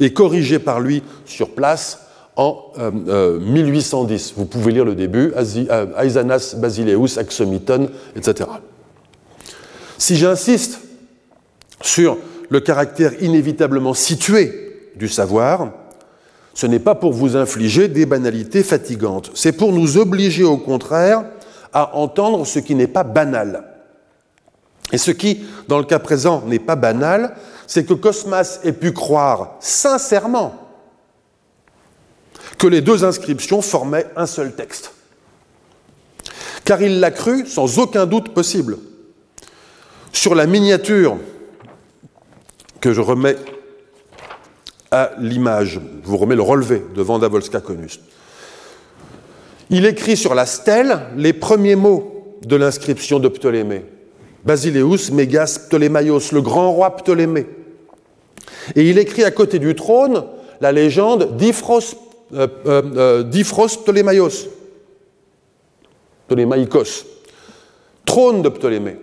et corrigée par lui sur place en 1810. Euh, euh, vous pouvez lire le début, Aisanas Basileus Axomiton, etc. Si j'insiste sur le caractère inévitablement situé du savoir, ce n'est pas pour vous infliger des banalités fatigantes, c'est pour nous obliger au contraire à entendre ce qui n'est pas banal. Et ce qui, dans le cas présent, n'est pas banal, c'est que Cosmas ait pu croire sincèrement que les deux inscriptions formaient un seul texte. Car il l'a cru sans aucun doute possible. Sur la miniature que je remets à l'image, je vous remets le relevé de Vandavolska Conus. Il écrit sur la stèle les premiers mots de l'inscription de Ptolémée. Basileus Megas Ptolémaios, le grand roi Ptolémée. Et il écrit à côté du trône la légende d'Iphros euh, euh, euh Ptolémaios, trône de Ptolémée.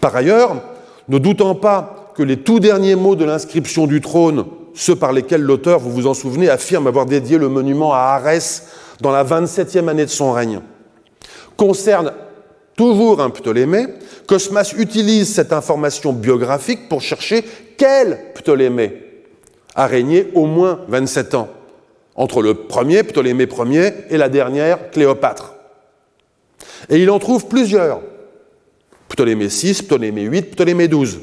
Par ailleurs, ne doutant pas que les tout derniers mots de l'inscription du trône ceux par lesquels l'auteur, vous vous en souvenez, affirme avoir dédié le monument à Arès dans la 27e année de son règne, concerne toujours un Ptolémée. Cosmas utilise cette information biographique pour chercher quel Ptolémée a régné au moins 27 ans, entre le premier, Ptolémée Ier, et la dernière, Cléopâtre. Et il en trouve plusieurs. Ptolémée VI, Ptolémée VIII, Ptolémée XII.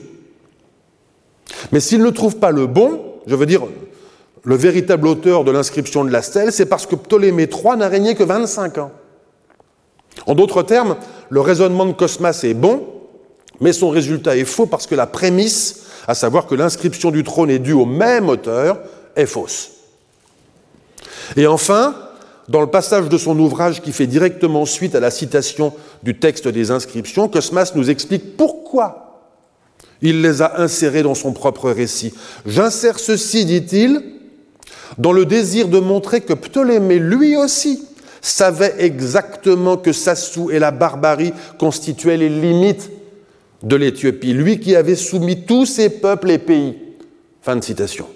Mais s'il ne trouve pas le bon, je veux dire, le véritable auteur de l'inscription de la stèle, c'est parce que Ptolémée III n'a régné que 25 ans. En d'autres termes, le raisonnement de Cosmas est bon, mais son résultat est faux parce que la prémisse, à savoir que l'inscription du trône est due au même auteur, est fausse. Et enfin, dans le passage de son ouvrage qui fait directement suite à la citation du texte des inscriptions, Cosmas nous explique pourquoi il les a insérés dans son propre récit. J'insère ceci, dit-il, dans le désir de montrer que Ptolémée, lui aussi, savait exactement que Sassou et la barbarie constituaient les limites de l'Éthiopie, lui qui avait soumis tous ses peuples et pays. Fin de citation.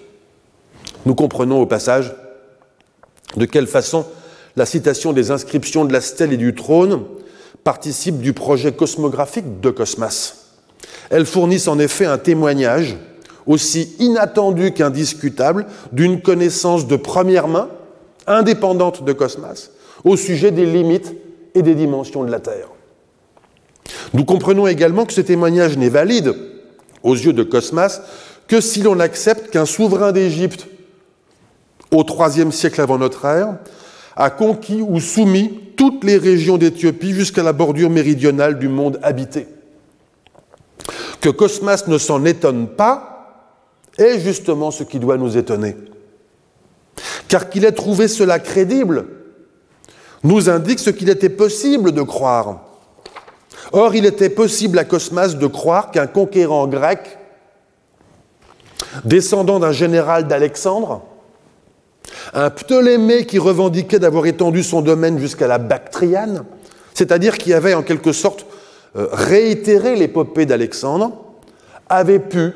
Nous comprenons au passage de quelle façon la citation des inscriptions de la stèle et du trône participe du projet cosmographique de Cosmas. Elles fournissent en effet un témoignage aussi inattendu qu'indiscutable d'une connaissance de première main, indépendante de Cosmas, au sujet des limites et des dimensions de la Terre. Nous comprenons également que ce témoignage n'est valide aux yeux de Cosmas que si l'on accepte qu'un souverain d'Égypte au IIIe siècle avant notre ère a conquis ou soumis toutes les régions d'Éthiopie jusqu'à la bordure méridionale du monde habité. Que Cosmas ne s'en étonne pas est justement ce qui doit nous étonner. Car qu'il ait trouvé cela crédible nous indique ce qu'il était possible de croire. Or, il était possible à Cosmas de croire qu'un conquérant grec, descendant d'un général d'Alexandre, un Ptolémée qui revendiquait d'avoir étendu son domaine jusqu'à la Bactriane, c'est-à-dire qui avait en quelque sorte euh, réitéré l'épopée d'Alexandre, avait pu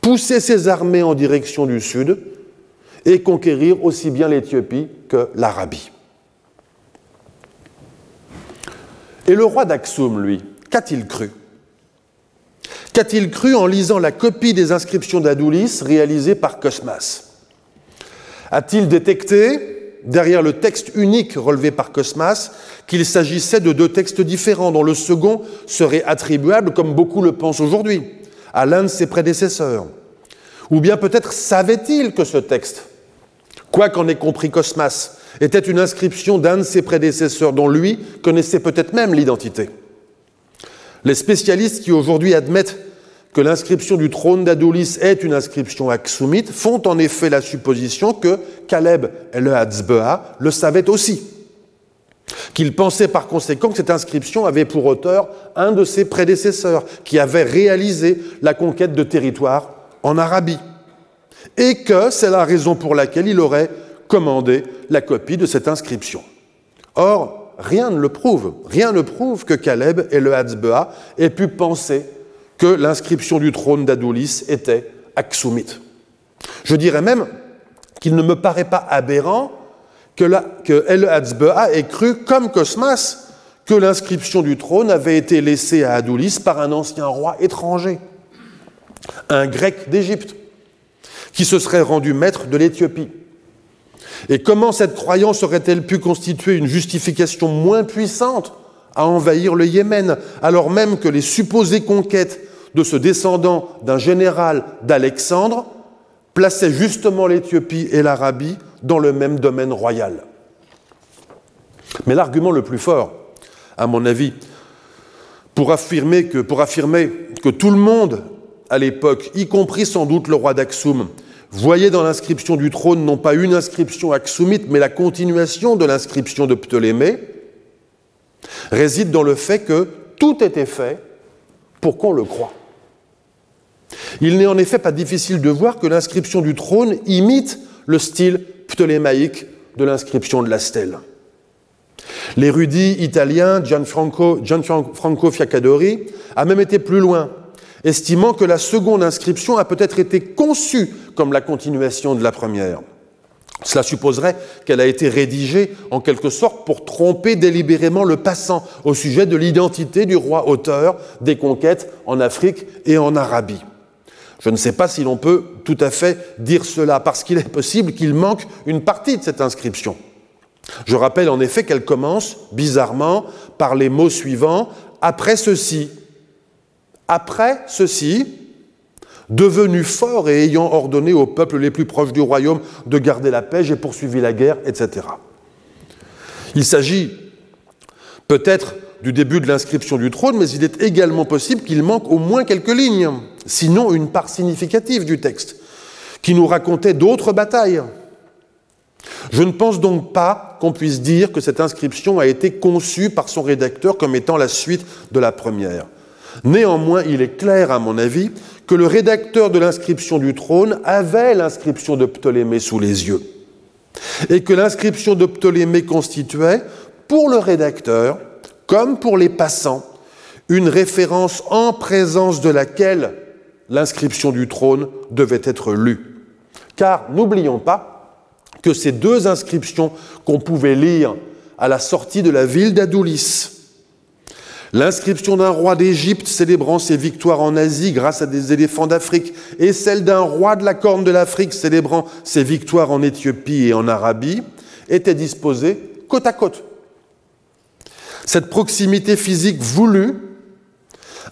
pousser ses armées en direction du sud et conquérir aussi bien l'Éthiopie que l'Arabie. Et le roi d'Aksum, lui, qu'a-t-il cru? Qu'a-t-il cru en lisant la copie des inscriptions d'Adoulis réalisée par Cosmas? A-t-il détecté, derrière le texte unique relevé par Cosmas, qu'il s'agissait de deux textes différents, dont le second serait attribuable, comme beaucoup le pensent aujourd'hui, à l'un de ses prédécesseurs Ou bien peut-être savait-il que ce texte, quoi qu'en ait compris Cosmas, était une inscription d'un de ses prédécesseurs dont lui connaissait peut-être même l'identité. Les spécialistes qui aujourd'hui admettent l'inscription du trône d'Adolis est une inscription aksumite font en effet la supposition que Caleb et le Hatzbea le savaient aussi. Qu'il pensait par conséquent que cette inscription avait pour auteur un de ses prédécesseurs qui avait réalisé la conquête de territoires en Arabie. Et que c'est la raison pour laquelle il aurait commandé la copie de cette inscription. Or, rien ne le prouve. Rien ne prouve que Caleb et le Hatzbea aient pu penser que l'inscription du trône d'Adoulis était aksumite. Je dirais même qu'il ne me paraît pas aberrant que El Hatzbea ait cru, comme Cosmas, que l'inscription du trône avait été laissée à Adoulis par un ancien roi étranger, un grec d'Égypte, qui se serait rendu maître de l'Éthiopie. Et comment cette croyance aurait-elle pu constituer une justification moins puissante à envahir le Yémen, alors même que les supposées conquêtes de ce descendant d'un général d'Alexandre plaçaient justement l'Éthiopie et l'Arabie dans le même domaine royal. Mais l'argument le plus fort, à mon avis, pour affirmer que, tout le monde à l'époque, y compris sans doute le roi d'Aksum, voyez dans l'inscription du trône non pas une inscription axumite, mais la continuation de l'inscription de Ptolémée, réside dans le fait que tout était fait pour qu'on le croie. Il n'est en effet pas difficile de voir que l'inscription du trône imite le style ptolémaïque de l'inscription de la stèle. L'érudit italien Gianfranco, Gianfranco Fiaccadori a même été plus loin estimant que la seconde inscription a peut-être été conçue comme la continuation de la première. Cela supposerait qu'elle a été rédigée en quelque sorte pour tromper délibérément le passant au sujet de l'identité du roi auteur des conquêtes en Afrique et en Arabie. Je ne sais pas si l'on peut tout à fait dire cela, parce qu'il est possible qu'il manque une partie de cette inscription. Je rappelle en effet qu'elle commence, bizarrement, par les mots suivants Après ceci, après ceci, devenu fort et ayant ordonné aux peuples les plus proches du royaume de garder la paix, j'ai poursuivi la guerre, etc. Il s'agit peut-être du début de l'inscription du trône, mais il est également possible qu'il manque au moins quelques lignes, sinon une part significative du texte, qui nous racontait d'autres batailles. Je ne pense donc pas qu'on puisse dire que cette inscription a été conçue par son rédacteur comme étant la suite de la première. Néanmoins, il est clair, à mon avis, que le rédacteur de l'inscription du trône avait l'inscription de Ptolémée sous les yeux, et que l'inscription de Ptolémée constituait, pour le rédacteur, comme pour les passants, une référence en présence de laquelle l'inscription du trône devait être lue. Car n'oublions pas que ces deux inscriptions qu'on pouvait lire à la sortie de la ville d'Adoulis, L'inscription d'un roi d'Égypte célébrant ses victoires en Asie grâce à des éléphants d'Afrique et celle d'un roi de la Corne de l'Afrique célébrant ses victoires en Éthiopie et en Arabie étaient disposées côte à côte. Cette proximité physique voulue,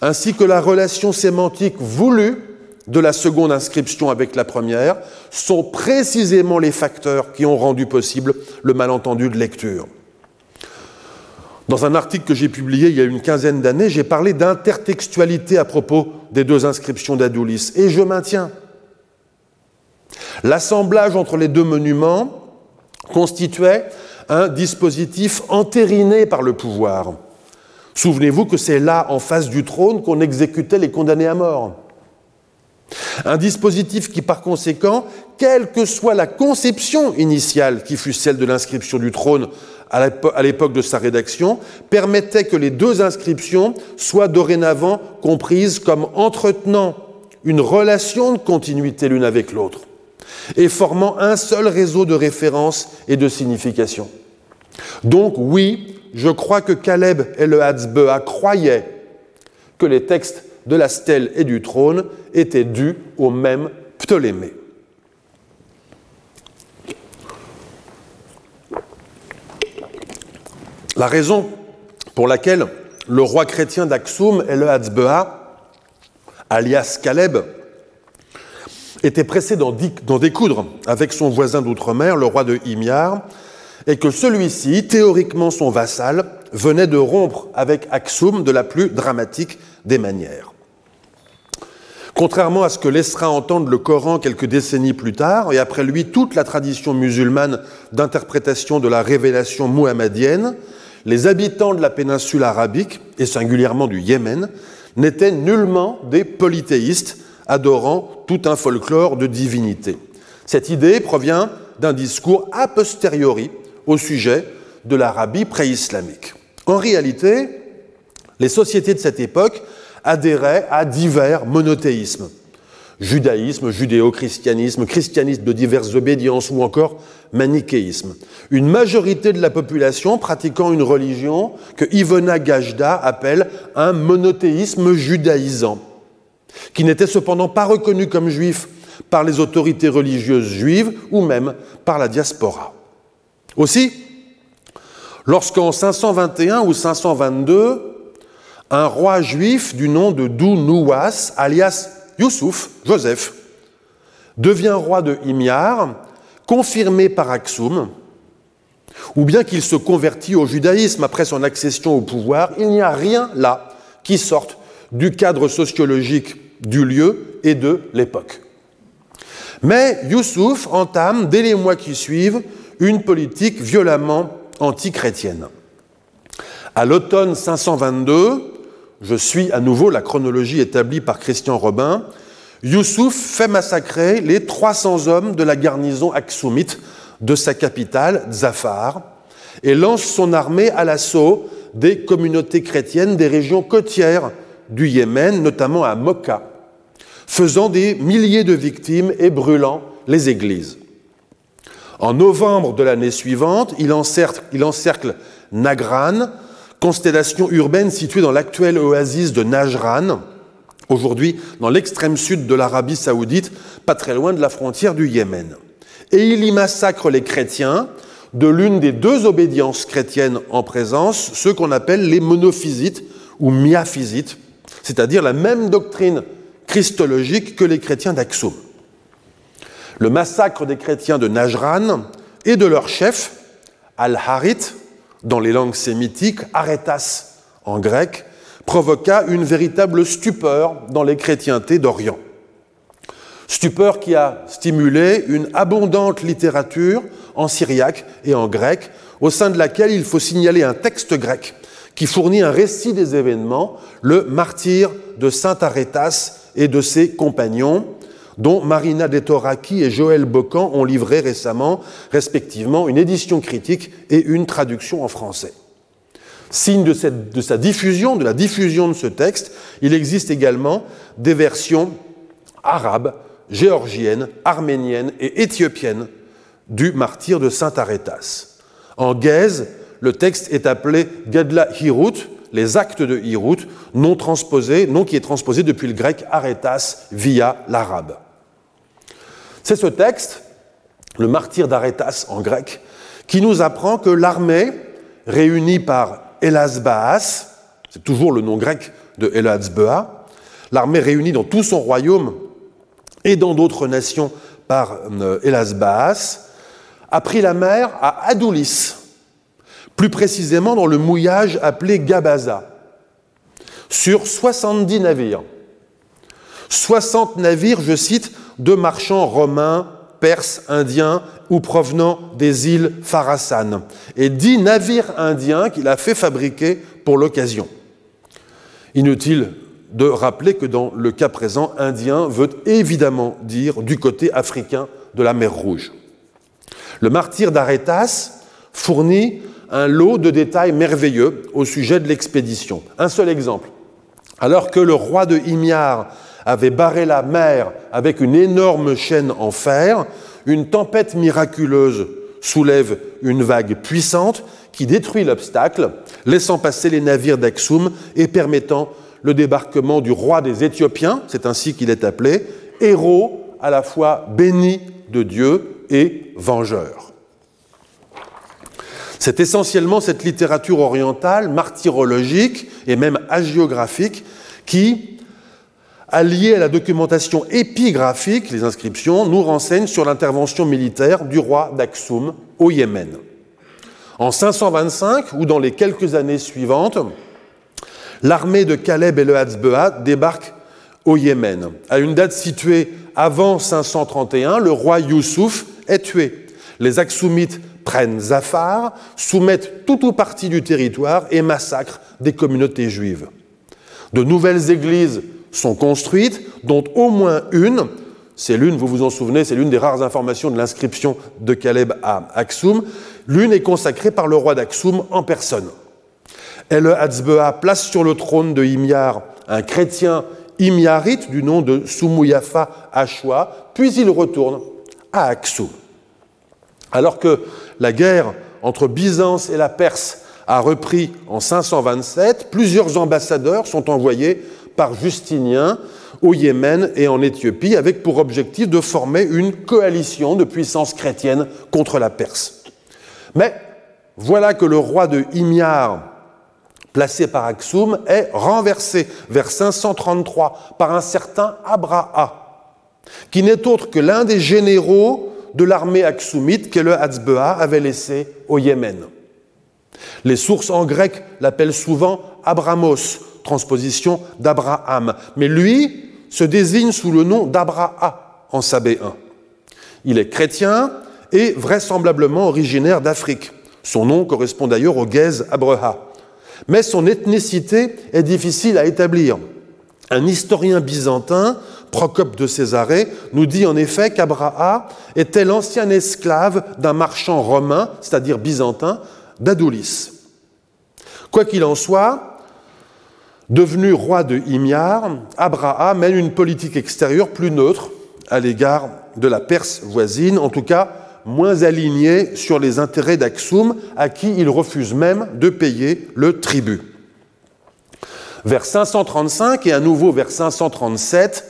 ainsi que la relation sémantique voulue de la seconde inscription avec la première, sont précisément les facteurs qui ont rendu possible le malentendu de lecture. Dans un article que j'ai publié il y a une quinzaine d'années, j'ai parlé d'intertextualité à propos des deux inscriptions d'Adoulis. Et je maintiens. L'assemblage entre les deux monuments constituait un dispositif entériné par le pouvoir. Souvenez-vous que c'est là, en face du trône, qu'on exécutait les condamnés à mort. Un dispositif qui, par conséquent, quelle que soit la conception initiale qui fut celle de l'inscription du trône à l'époque de sa rédaction, permettait que les deux inscriptions soient dorénavant comprises comme entretenant une relation de continuité l'une avec l'autre et formant un seul réseau de référence et de signification. Donc oui, je crois que Caleb et le Hatzbea croyaient que les textes de la stèle et du trône étaient dus au même Ptolémée. La raison pour laquelle le roi chrétien d'Aksum, le Hatzbea, alias Caleb, était pressé d'en découdre avec son voisin d'outre-mer, le roi de Himyar, et que celui-ci, théoriquement son vassal, venait de rompre avec Aksum de la plus dramatique des manières. Contrairement à ce que laissera entendre le Coran quelques décennies plus tard, et après lui toute la tradition musulmane d'interprétation de la révélation muhammadienne, les habitants de la péninsule arabique, et singulièrement du Yémen, n'étaient nullement des polythéistes adorant tout un folklore de divinité. Cette idée provient d'un discours a posteriori au sujet de l'Arabie pré-islamique. En réalité, les sociétés de cette époque adhérait à divers monothéismes. Judaïsme, judéo-christianisme, christianisme de diverses obédiences ou encore manichéisme. Une majorité de la population pratiquant une religion que Ivona Gajda appelle un monothéisme judaïsant, qui n'était cependant pas reconnu comme juif par les autorités religieuses juives ou même par la diaspora. Aussi, lorsqu'en 521 ou 522, un roi juif du nom de Dou-Nouas, alias Youssouf, Joseph, devient roi de Himyar, confirmé par Aksum, ou bien qu'il se convertit au judaïsme après son accession au pouvoir, il n'y a rien là qui sorte du cadre sociologique du lieu et de l'époque. Mais Youssouf entame, dès les mois qui suivent, une politique violemment antichrétienne. À l'automne 522, je suis à nouveau la chronologie établie par Christian Robin, Youssouf fait massacrer les 300 hommes de la garnison aksumite de sa capitale, Zafar, et lance son armée à l'assaut des communautés chrétiennes des régions côtières du Yémen, notamment à Mokka, faisant des milliers de victimes et brûlant les églises. En novembre de l'année suivante, il encercle, il encercle Nagran, constellation urbaine située dans l'actuelle oasis de Najran, aujourd'hui dans l'extrême sud de l'Arabie saoudite, pas très loin de la frontière du Yémen. Et il y massacre les chrétiens de l'une des deux obédiences chrétiennes en présence, ceux qu'on appelle les monophysites ou miaphysites, c'est-à-dire la même doctrine christologique que les chrétiens d'Aksum. Le massacre des chrétiens de Najran et de leur chef, Al-Harith, dans les langues sémitiques, aretas en grec, provoqua une véritable stupeur dans les chrétientés d'Orient. Stupeur qui a stimulé une abondante littérature en syriaque et en grec, au sein de laquelle il faut signaler un texte grec qui fournit un récit des événements, le martyr de Saint Arétas et de ses compagnons, dont Marina Detoraki et Joël Bocan ont livré récemment, respectivement, une édition critique et une traduction en français. Signe de, sa diffusion, de la diffusion de ce texte, il existe également des versions arabes, géorgiennes, arméniennes et éthiopiennes du martyr de Saint Arétas. En Gaise, le texte est appelé Gadla Hirut, les actes de Hirut, non transposé, non qui est transposé depuis le grec aretas via l'arabe. C'est ce texte, le martyr d'Arétas en grec, qui nous apprend que l'armée, réunie par Elasbaas, c'est toujours le nom grec de Elasbea, l'armée réunie dans tout son royaume et dans d'autres nations par euh, Elasbaas, a pris la mer à Adoulis, plus précisément dans le mouillage appelé Gabaza, sur 70 navires. 60 navires, je cite, de marchands romains perses, indiens ou provenant des îles Pharasan, et dix navires indiens qu'il a fait fabriquer pour l'occasion. Inutile de rappeler que dans le cas présent, indien veut évidemment dire du côté africain de la mer Rouge. Le martyr d'Arétas fournit un lot de détails merveilleux au sujet de l'expédition. Un seul exemple. Alors que le roi de Himyar avait barré la mer avec une énorme chaîne en fer, une tempête miraculeuse soulève une vague puissante qui détruit l'obstacle, laissant passer les navires d'Axum et permettant le débarquement du roi des Éthiopiens, c'est ainsi qu'il est appelé, héros à la fois béni de Dieu et vengeur. C'est essentiellement cette littérature orientale, martyrologique et même hagiographique qui, alliée à la documentation épigraphique, les inscriptions, nous renseigne sur l'intervention militaire du roi d'Aksum au Yémen. En 525, ou dans les quelques années suivantes, l'armée de Caleb et le Hatzbeha débarque au Yémen. À une date située avant 531, le roi Youssouf est tué. Les Aksumites prennent Zafar, soumettent tout ou partie du territoire et massacrent des communautés juives. De nouvelles églises sont construites, dont au moins une, c'est l'une, vous vous en souvenez, c'est l'une des rares informations de l'inscription de Caleb à Aksum, l'une est consacrée par le roi d'Aksum en personne. El Hatzbeha place sur le trône de Himyar un chrétien himyarite du nom de Sumuyafa Ashwa, puis il retourne à Aksum. Alors que la guerre entre Byzance et la Perse a repris en 527, plusieurs ambassadeurs sont envoyés par Justinien au Yémen et en Éthiopie avec pour objectif de former une coalition de puissances chrétiennes contre la Perse. Mais voilà que le roi de Himyar, placé par Aksum, est renversé vers 533 par un certain Abraha, qui n'est autre que l'un des généraux de l'armée aksumite que le Hatzbeha avait laissé au Yémen. Les sources en grec l'appellent souvent Abramos, transposition d'Abraham, mais lui se désigne sous le nom d'Abraha en sabéen. Il est chrétien et vraisemblablement originaire d'Afrique. Son nom correspond d'ailleurs au Gèze Abreha. Mais son ethnicité est difficile à établir. Un historien byzantin Procope de Césarée nous dit en effet qu'Abraha était l'ancien esclave d'un marchand romain, c'est-à-dire byzantin, d'Adulis. Quoi qu'il en soit, devenu roi de Himyar, Abraha mène une politique extérieure plus neutre à l'égard de la Perse voisine, en tout cas moins alignée sur les intérêts d'Aksum, à qui il refuse même de payer le tribut. Vers 535 et à nouveau vers 537,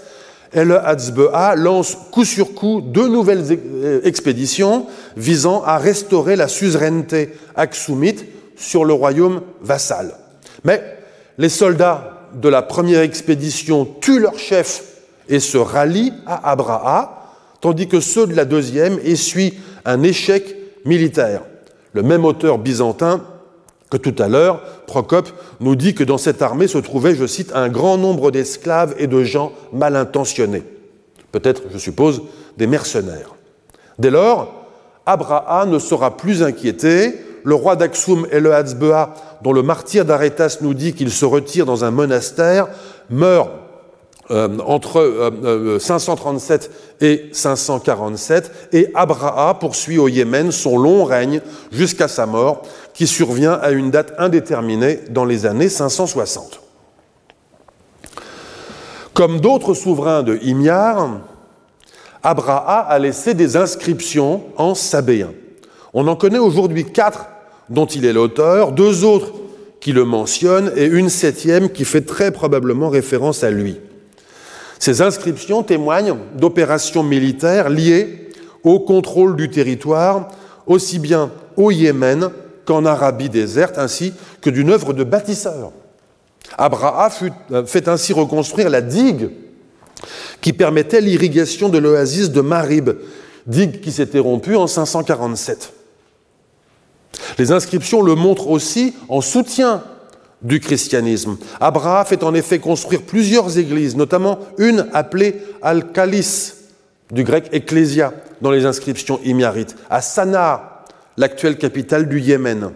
El Hatzbeha lance coup sur coup deux nouvelles euh, expéditions visant à restaurer la suzeraineté aksumite sur le royaume vassal. Mais les soldats de la première expédition tuent leur chef et se rallient à Abraha, tandis que ceux de la deuxième essuient un échec militaire. Le même auteur byzantin que tout à l'heure, Procope nous dit que dans cette armée se trouvait, je cite, un grand nombre d'esclaves et de gens mal intentionnés. Peut-être, je suppose, des mercenaires. Dès lors, Abraha ne sera plus inquiété. Le roi d'Aksum et le Hatzbeha, dont le martyr d'Arétas nous dit qu'il se retire dans un monastère, meurt euh, entre 537 euh, euh, et 547, et Abraha poursuit au Yémen son long règne jusqu'à sa mort, qui survient à une date indéterminée dans les années 560. Comme d'autres souverains de Himyar, Abraha a laissé des inscriptions en sabéen. On en connaît aujourd'hui quatre dont il est l'auteur, deux autres qui le mentionnent et une septième qui fait très probablement référence à lui. Ces inscriptions témoignent d'opérations militaires liées au contrôle du territoire, aussi bien au Yémen qu'en Arabie déserte, ainsi que d'une œuvre de bâtisseur. Abraha euh, fait ainsi reconstruire la digue qui permettait l'irrigation de l'oasis de Marib, digue qui s'était rompue en 547. Les inscriptions le montrent aussi en soutien du christianisme. Abraham fait en effet construire plusieurs églises, notamment une appelée Al-Kalis, du grec ecclésia, dans les inscriptions himyarites, à Sanaa, l'actuelle capitale du Yémen.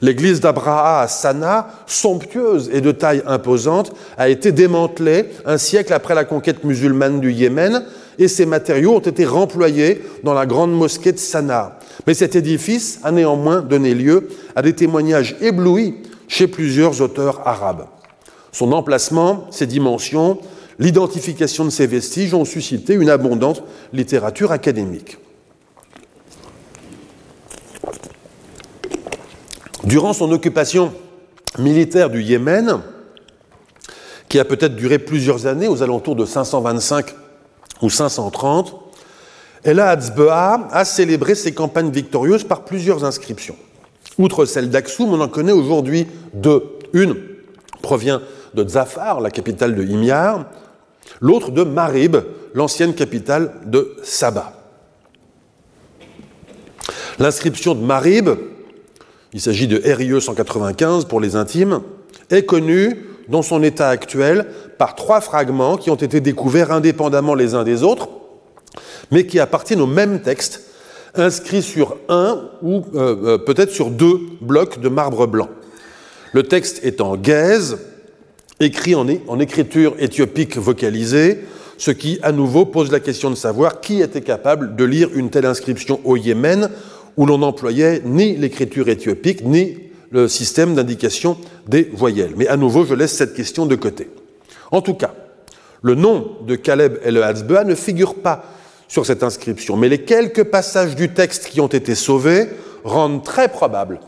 L'église d'Abraha à Sanaa, somptueuse et de taille imposante, a été démantelée un siècle après la conquête musulmane du Yémen et ses matériaux ont été remployés dans la grande mosquée de Sanaa. Mais cet édifice a néanmoins donné lieu à des témoignages éblouis chez plusieurs auteurs arabes. Son emplacement, ses dimensions, l'identification de ses vestiges ont suscité une abondante littérature académique. Durant son occupation militaire du Yémen, qui a peut-être duré plusieurs années, aux alentours de 525 ou 530, Ella Hatzbeha a célébré ses campagnes victorieuses par plusieurs inscriptions. Outre celle d'Aksum, on en connaît aujourd'hui deux. Une provient de Zafar, la capitale de Himyar, l'autre de Marib, l'ancienne capitale de Saba. L'inscription de Marib il s'agit de RIE 195 pour les intimes, est connu dans son état actuel par trois fragments qui ont été découverts indépendamment les uns des autres, mais qui appartiennent au même texte, inscrit sur un ou euh, euh, peut-être sur deux blocs de marbre blanc. Le texte est en gaze, écrit en, écriture éthiopique vocalisée, ce qui à nouveau pose la question de savoir qui était capable de lire une telle inscription au Yémen où l'on n'employait ni l'écriture éthiopique, ni le système d'indication des voyelles. Mais à nouveau, je laisse cette question de côté. En tout cas, le nom de Caleb El Hatzbea ne figure pas sur cette inscription, mais les quelques passages du texte qui ont été sauvés rendent très probable,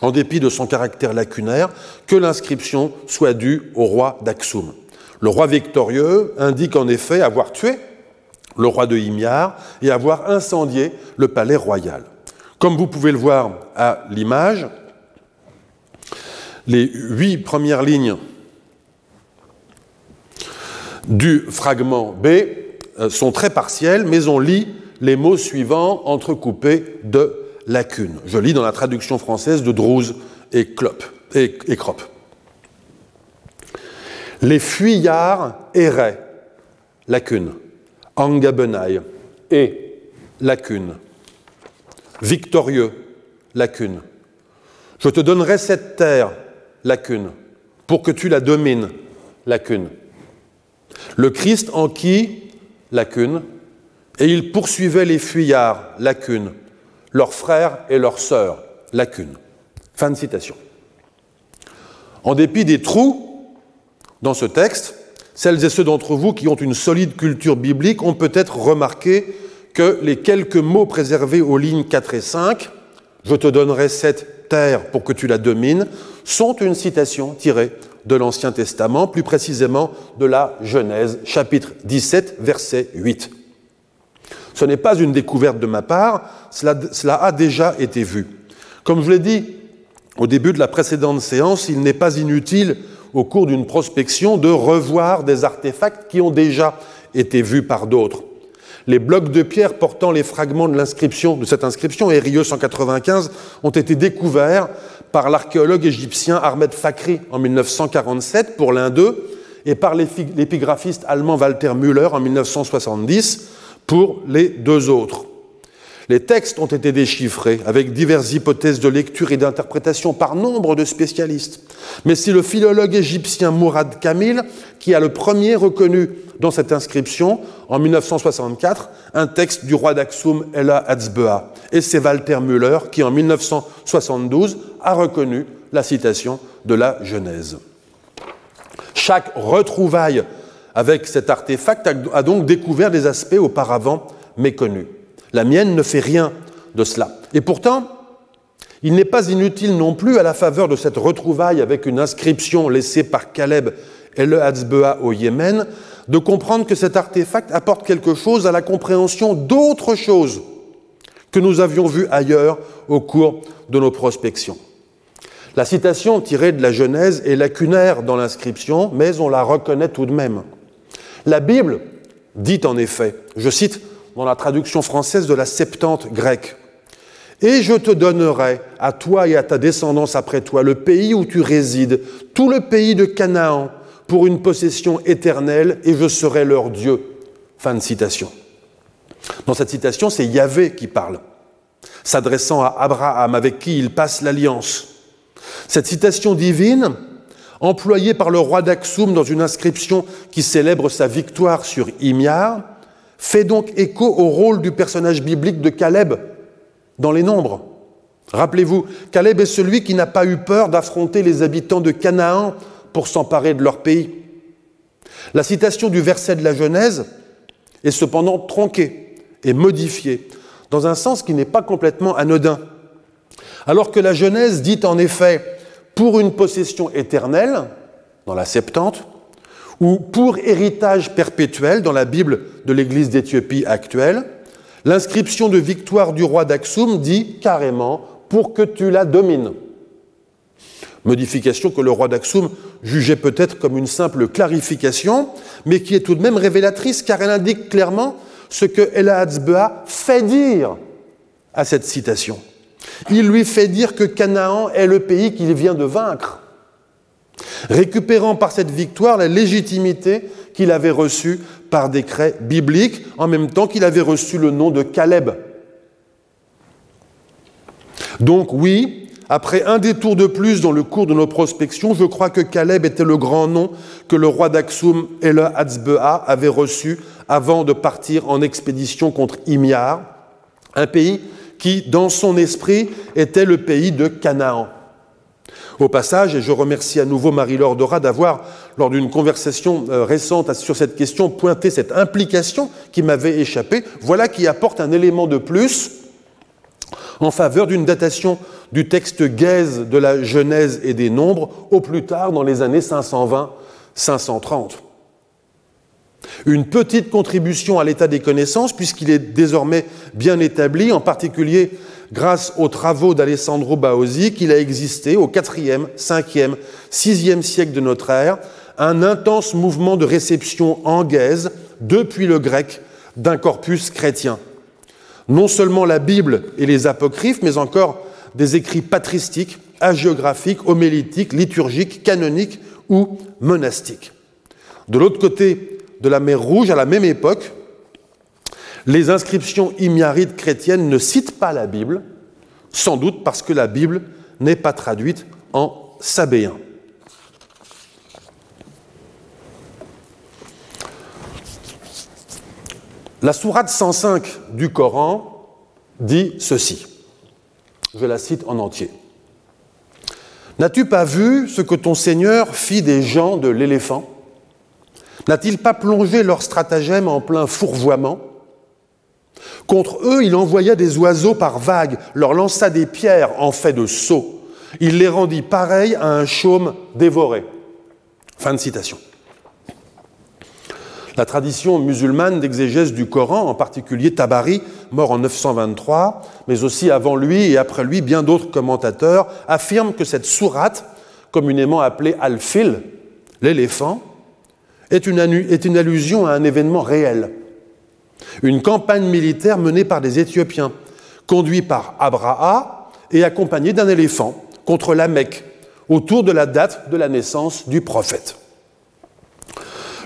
en dépit de son caractère lacunaire, que l'inscription soit due au roi d'Aksum. Le roi victorieux indique en effet avoir tué le roi de Himyar et avoir incendié le palais royal. Comme vous pouvez le voir à l'image, les huit premières lignes du fragment B sont très partielles, mais on lit les mots suivants entrecoupés de lacunes. Je lis dans la traduction française de Drouze et, Klopp, et. Les fuyards erraient, lacune, Angabenaï et lacune, victorieux, lacune. Je te donnerai cette terre, lacune, pour que tu la domines, lacune. Le Christ en qui, lacune, et il poursuivait les fuyards, lacune, leurs frères et leurs sœurs, lacune. Fin de citation. En dépit des trous dans ce texte, celles et ceux d'entre vous qui ont une solide culture biblique ont peut-être remarqué que les quelques mots préservés aux lignes 4 et 5, je te donnerai cette terre pour que tu la domines, sont une citation tirée de l'Ancien Testament, plus précisément de la Genèse, chapitre 17, verset 8. Ce n'est pas une découverte de ma part, cela, a déjà été vu. Comme je l'ai dit au début de la précédente séance, il n'est pas inutile, au cours d'une prospection, de revoir des artefacts qui ont déjà été vus par d'autres les blocs de pierre portant les fragments de l'inscription, de cette inscription, RIE 195, ont été découverts par l'archéologue égyptien Ahmed Fakri en 1947 pour l'un d'eux et par l'épigraphiste allemand Walter Müller en 1970 pour les deux autres. Les textes ont été déchiffrés avec diverses hypothèses de lecture et d'interprétation par nombre de spécialistes. Mais c'est le philologue égyptien Mourad Kamil qui a le premier reconnu dans cette inscription, en 1964, un texte du roi d'Aksum Ella Hatzbea. Et c'est Walter Müller qui, en 1972, a reconnu la citation de la Genèse. Chaque retrouvaille avec cet artefact a donc découvert des aspects auparavant méconnus. La mienne ne fait rien de cela. Et pourtant, il n'est pas inutile non plus, à la faveur de cette retrouvaille avec une inscription laissée par Caleb et le Hatzbea au Yémen, de comprendre que cet artefact apporte quelque chose à la compréhension d'autres choses que nous avions vues ailleurs au cours de nos prospections. La citation tirée de la Genèse est lacunaire dans l'inscription, mais on la reconnaît tout de même. La Bible dit en effet, je cite dans la traduction française de la Septante grecque, Et je te donnerai à toi et à ta descendance après toi le pays où tu résides, tout le pays de Canaan, pour une possession éternelle, et je serai leur Dieu. Fin de citation. Dans cette citation, c'est Yahvé qui parle, s'adressant à Abraham avec qui il passe l'alliance. Cette citation divine, employée par le roi d'Aksum dans une inscription qui célèbre sa victoire sur Imiar, fait donc écho au rôle du personnage biblique de Caleb dans les nombres. Rappelez-vous, Caleb est celui qui n'a pas eu peur d'affronter les habitants de Canaan pour s'emparer de leur pays. La citation du verset de la Genèse est cependant tronquée et modifiée dans un sens qui n'est pas complètement anodin. Alors que la Genèse dit en effet pour une possession éternelle, dans la Septante, ou pour héritage perpétuel dans la Bible de l'Église d'Éthiopie actuelle, l'inscription de victoire du roi d'Aksum dit carrément pour que tu la domines. Modification que le roi d'Aksum jugeait peut-être comme une simple clarification, mais qui est tout de même révélatrice car elle indique clairement ce que Ella fait dire à cette citation. Il lui fait dire que Canaan est le pays qu'il vient de vaincre, récupérant par cette victoire la légitimité qu'il avait reçue par décret biblique, en même temps qu'il avait reçu le nom de Caleb. Donc oui, après un détour de plus dans le cours de nos prospections, je crois que Caleb était le grand nom que le roi d'Aksum et le Hatzbea avaient reçu avant de partir en expédition contre Imiar, un pays qui, dans son esprit, était le pays de Canaan. Au passage, et je remercie à nouveau Marie-Laure Dora d'avoir, lors d'une conversation euh, récente sur cette question, pointé cette implication qui m'avait échappé, voilà qui apporte un élément de plus en faveur d'une datation du texte gaze de la Genèse et des Nombres au plus tard dans les années 520-530. Une petite contribution à l'état des connaissances, puisqu'il est désormais bien établi, en particulier grâce aux travaux d'Alessandro Baosi, qu'il a existé au IVe, 5e, 6e siècle de notre ère, un intense mouvement de réception en gaze depuis le grec d'un corpus chrétien. Non seulement la Bible et les apocryphes, mais encore des écrits patristiques, hagiographiques, homélétiques, liturgiques, canoniques ou monastiques. De l'autre côté de la mer Rouge, à la même époque, les inscriptions himyarides chrétiennes ne citent pas la Bible, sans doute parce que la Bible n'est pas traduite en sabéen. La sourate 105 du Coran dit ceci. Je la cite en entier. N'as-tu pas vu ce que ton Seigneur fit des gens de l'éléphant? N'a-t-il pas plongé leur stratagème en plein fourvoiement? Contre eux, il envoya des oiseaux par vagues, leur lança des pierres en fait de sceaux. Il les rendit pareils à un chaume dévoré. Fin de citation. La tradition musulmane d'exégèse du Coran, en particulier Tabari, mort en 923, mais aussi avant lui et après lui, bien d'autres commentateurs, affirment que cette sourate, communément appelée Al-Fil, l'éléphant, est une allusion à un événement réel, une campagne militaire menée par des Éthiopiens, conduit par Abraha et accompagné d'un éléphant contre la Mecque, autour de la date de la naissance du prophète.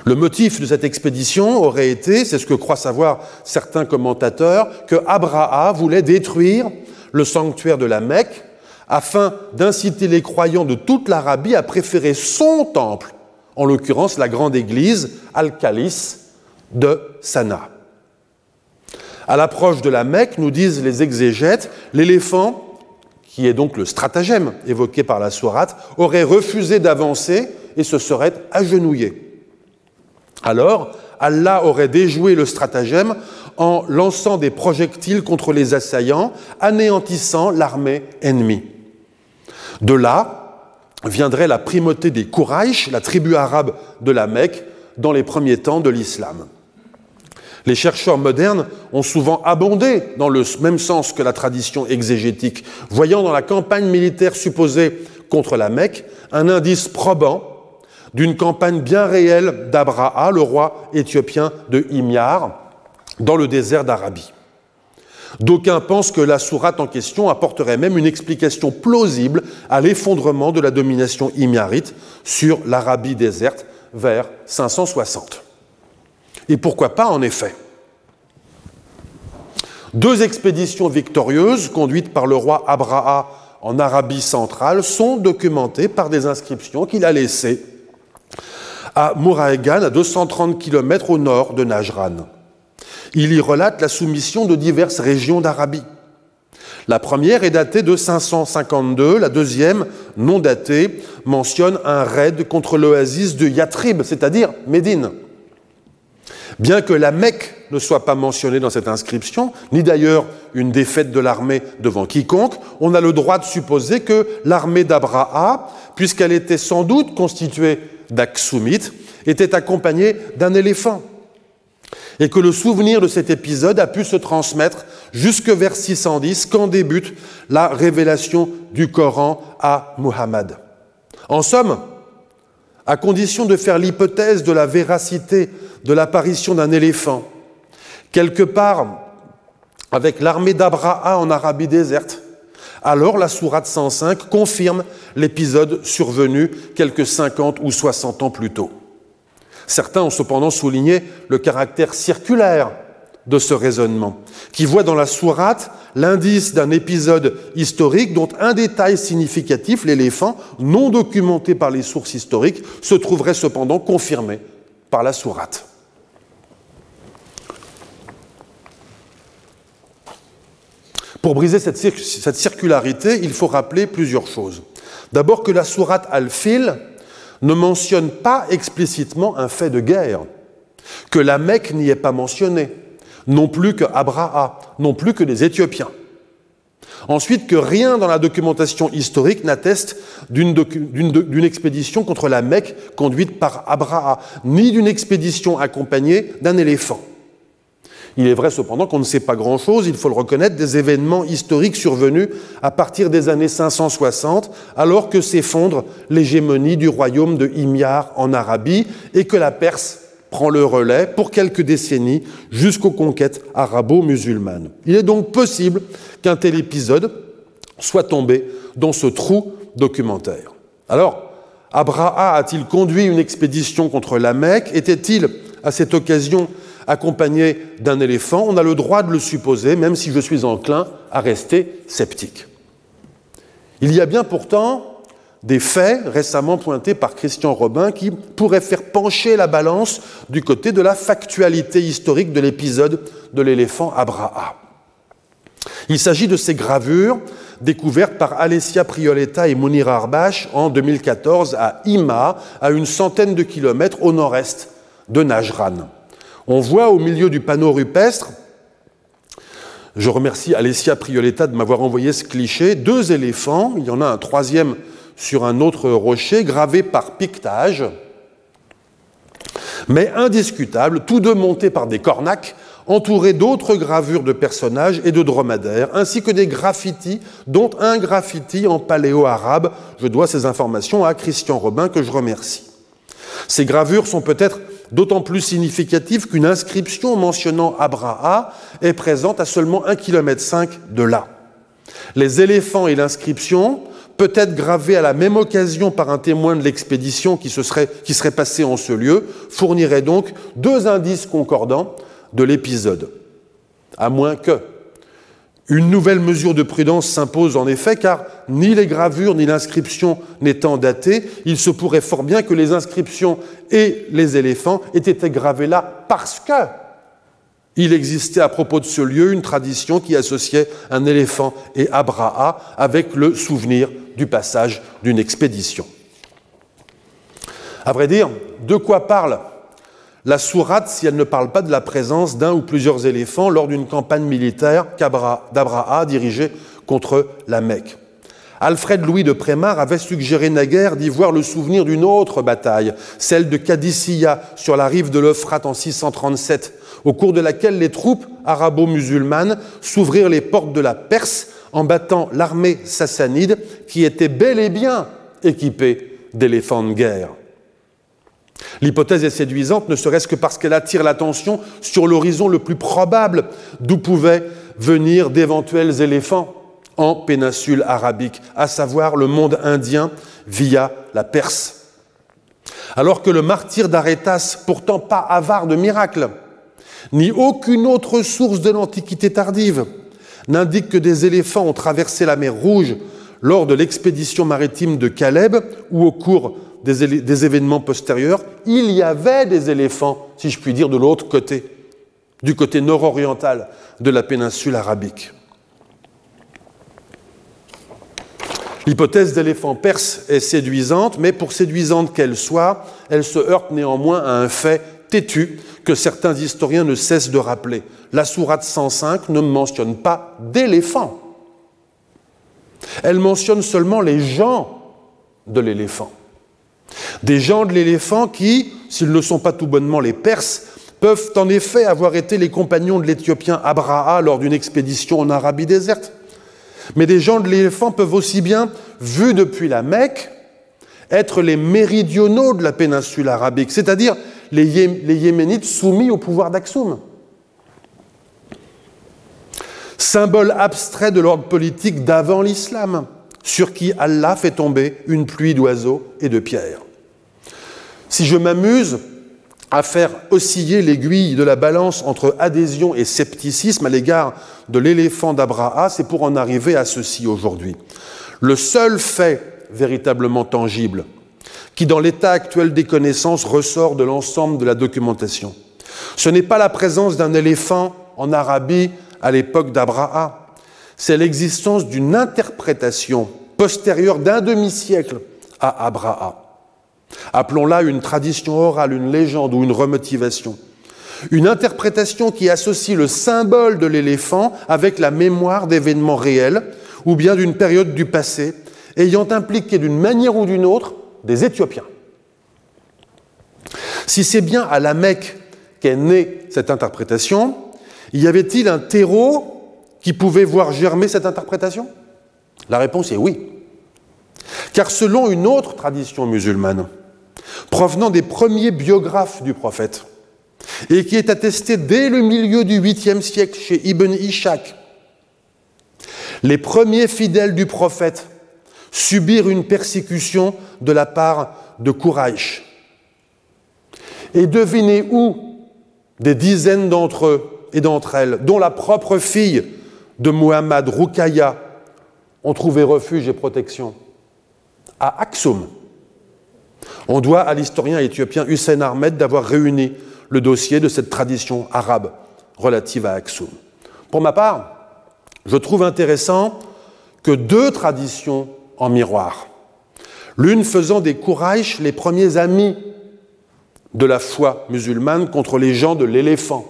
Le motif de cette expédition aurait été, c'est ce que croient savoir certains commentateurs, que Abraha voulait détruire le sanctuaire de la Mecque afin d'inciter les croyants de toute l'Arabie à préférer son temple, en l'occurrence la grande église Al-Khalis de Sanaa. À l'approche de la Mecque, nous disent les exégètes, l'éléphant, qui est donc le stratagème évoqué par la sourate, aurait refusé d'avancer et se serait agenouillé. Alors, Allah aurait déjoué le stratagème en lançant des projectiles contre les assaillants, anéantissant l'armée ennemie. De là viendrait la primauté des Quraysh, la tribu arabe de la Mecque, dans les premiers temps de l'islam. Les chercheurs modernes ont souvent abondé dans le même sens que la tradition exégétique, voyant dans la campagne militaire supposée contre la Mecque un indice probant d'une campagne bien réelle d'Abraha, le roi éthiopien de Himyar, dans le désert d'Arabie. D'aucuns pensent que la sourate en question apporterait même une explication plausible à l'effondrement de la domination himyarite sur l'Arabie déserte vers 560. Et pourquoi pas, en effet Deux expéditions victorieuses conduites par le roi Abraha en Arabie centrale sont documentées par des inscriptions qu'il a laissées à Mouraïgan, à 230 km au nord de Najran. Il y relate la soumission de diverses régions d'Arabie. La première est datée de 552, la deuxième, non datée, mentionne un raid contre l'oasis de Yatrib, c'est-à-dire Médine. Bien que la Mecque ne soit pas mentionnée dans cette inscription, ni d'ailleurs une défaite de l'armée devant quiconque, on a le droit de supposer que l'armée d'Abraha, puisqu'elle était sans doute constituée d'Aksumites, était accompagnée d'un éléphant. Et que le souvenir de cet épisode a pu se transmettre jusque vers 610, quand débute la révélation du Coran à Muhammad. En somme, à condition de faire l'hypothèse de la véracité de l'apparition d'un éléphant, quelque part avec l'armée d'Abraha en Arabie déserte, alors la sourate 105 confirme l'épisode survenu quelques 50 ou 60 ans plus tôt. Certains ont cependant souligné le caractère circulaire de ce raisonnement, qui voit dans la sourate l'indice d'un épisode historique dont un détail significatif, l'éléphant, non documenté par les sources historiques, se trouverait cependant confirmé par la sourate. Pour briser cette, circularité, il faut rappeler plusieurs choses. D'abord que la sourate Al-Fil ne mentionne pas explicitement un fait de guerre, que la Mecque n'y est pas mentionnée, non plus que Abraha, non plus que les Éthiopiens. Ensuite, que rien dans la documentation historique n'atteste d'une expédition contre la Mecque conduite par Abraha, ni d'une expédition accompagnée d'un éléphant. Il est vrai cependant qu'on ne sait pas grand-chose, il faut le reconnaître, des événements historiques survenus à partir des années 560, alors que s'effondre l'hégémonie du royaume de Himyar en Arabie et que la Perse prend le relais pour quelques décennies jusqu'aux conquêtes arabo-musulmanes. Il est donc possible qu'un tel épisode soit tombé dans ce trou documentaire. Alors, Abraha a-t-il conduit une expédition contre la Mecque? Était-il à cette occasion accompagné d'un éléphant, on a le droit de le supposer, même si je suis enclin à rester sceptique. Il y a bien pourtant des faits récemment pointés par Christian Robin qui pourraient faire pencher la balance du côté de la factualité historique de l'épisode de l'éléphant Abraha. Il s'agit de ces gravures découvertes par Alessia Prioletta et Mounir Arbash en 2014 à Ima, à une centaine de kilomètres au nord-est de Najran. On voit au milieu du panneau rupestre, je remercie Alessia Prioletta de m'avoir envoyé ce cliché, deux éléphants, il y en a un troisième sur un autre rocher, gravé par piquetage, mais indiscutable, tous deux montés par des cornacs, entourés d'autres gravures de personnages et de dromadaires, ainsi que des graffitis, dont un graffiti en paléo-arabe. Je dois ces informations à Christian Robin, que je remercie. Ces gravures sont peut-être d'autant plus significatif qu'une inscription mentionnant Abraha est présente à seulement 1,5 km de là. Les éléphants et l'inscription, peut-être gravée à la même occasion par un témoin de l'expédition qui, serait, qui serait passé en ce lieu, fourniraient donc deux indices concordants de l'épisode. À moins que, une nouvelle mesure de prudence s'impose en effet, car ni les gravures ni l'inscription n'étant datées, il se pourrait fort bien que les inscriptions et les éléphants aient été gravés là parce que il existait à propos de ce lieu une tradition qui associait un éléphant et Abraha avec le souvenir du passage d'une expédition. À vrai dire, de quoi parle la sourate si elle ne parle pas de la présence d'un ou plusieurs éléphants lors d'une campagne militaire d'Abraha dirigée contre la Mecque? Alfred Louis de Prémar avait suggéré naguère d'y voir le souvenir d'une autre bataille, celle de Qadisiyah sur la rive de l'Euphrate en 637, au cours de laquelle les troupes arabo-musulmanes s'ouvrirent les portes de la Perse en battant l'armée sassanide qui était bel et bien équipée d'éléphants de guerre. L'hypothèse est séduisante, ne serait-ce que parce qu'elle attire l'attention sur l'horizon le plus probable d'où pouvaient venir d'éventuels éléphants en péninsule arabique, à savoir le monde indien via la Perse. Alors que le martyr d'Arétas, pourtant pas avare de miracles, ni aucune autre source de l'Antiquité tardive n'indique que des éléphants ont traversé la mer Rouge lors de l'expédition maritime de Caleb ou au cours des, événements postérieurs. Il y avait des éléphants, si je puis dire, de l'autre côté, du côté nord-oriental de la péninsule arabique. L'hypothèse d'éléphant perse est séduisante, mais pour séduisante qu'elle soit, elle se heurte néanmoins à un fait têtu que certains historiens ne cessent de rappeler. La sourate 105 ne mentionne pas d'éléphant. Elle mentionne seulement les gens de l'éléphant. Des gens de l'éléphant qui, s'ils ne sont pas tout bonnement les Perses, peuvent en effet avoir été les compagnons de l'Éthiopien Abraha lors d'une expédition en Arabie déserte. Mais des gens de l'éléphant peuvent aussi bien, vus depuis la Mecque, être les méridionaux de la péninsule arabique, c'est-à-dire les, Yéménites soumis au pouvoir d'Aksum. Symbole abstrait de l'ordre politique d'avant l'islam, sur qui Allah fait tomber une pluie d'oiseaux et de pierres. Si je m'amuse à faire osciller l'aiguille de la balance entre adhésion et scepticisme à l'égard de l'éléphant d'Abraha, c'est pour en arriver à ceci aujourd'hui. Le seul fait véritablement tangible qui, dans l'état actuel des connaissances, ressort de l'ensemble de la documentation, ce n'est pas la présence d'un éléphant en Arabie à l'époque d'Abraha, c'est l'existence d'une interprétation postérieure d'un demi-siècle à Abraha. Appelons-la une tradition orale, une légende ou une remotivation. Une interprétation qui associe le symbole de l'éléphant avec la mémoire d'événements réels ou bien d'une période du passé ayant impliqué d'une manière ou d'une autre des Éthiopiens. Si c'est bien à la Mecque qu'est née cette interprétation, y avait-il un terreau qui pouvait voir germer cette interprétation? La réponse est oui. Car selon une autre tradition musulmane, provenant des premiers biographes du prophète, et qui est attesté dès le milieu du 8e siècle chez Ibn Ishaq. Les premiers fidèles du prophète subirent une persécution de la part de Quraysh. Et devinez où des dizaines d'entre eux et d'entre elles, dont la propre fille de Muhammad, Rukaya, ont trouvé refuge et protection À Aksum, on doit à l'historien éthiopien Hussein Ahmed d'avoir réuni le dossier de cette tradition arabe relative à Aksum. Pour ma part, je trouve intéressant que deux traditions en miroir, l'une faisant des Kouraïch les premiers amis de la foi musulmane contre les gens de l'éléphant,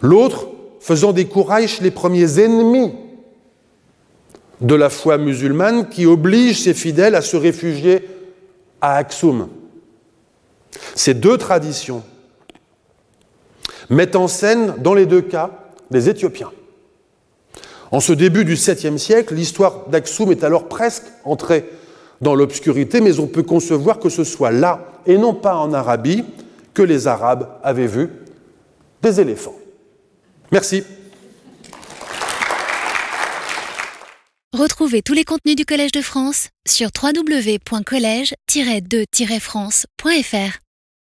l'autre faisant des Kouraïch les premiers ennemis de la foi musulmane qui oblige ses fidèles à se réfugier à Aksum. Ces deux traditions mettent en scène, dans les deux cas, des Éthiopiens. En ce début du 7e siècle, l'histoire d'Aksum est alors presque entrée dans l'obscurité, mais on peut concevoir que ce soit là, et non pas en Arabie, que les Arabes avaient vu des éléphants. Merci. Retrouvez tous les contenus du Collège de France sur www.colège-2-france.fr.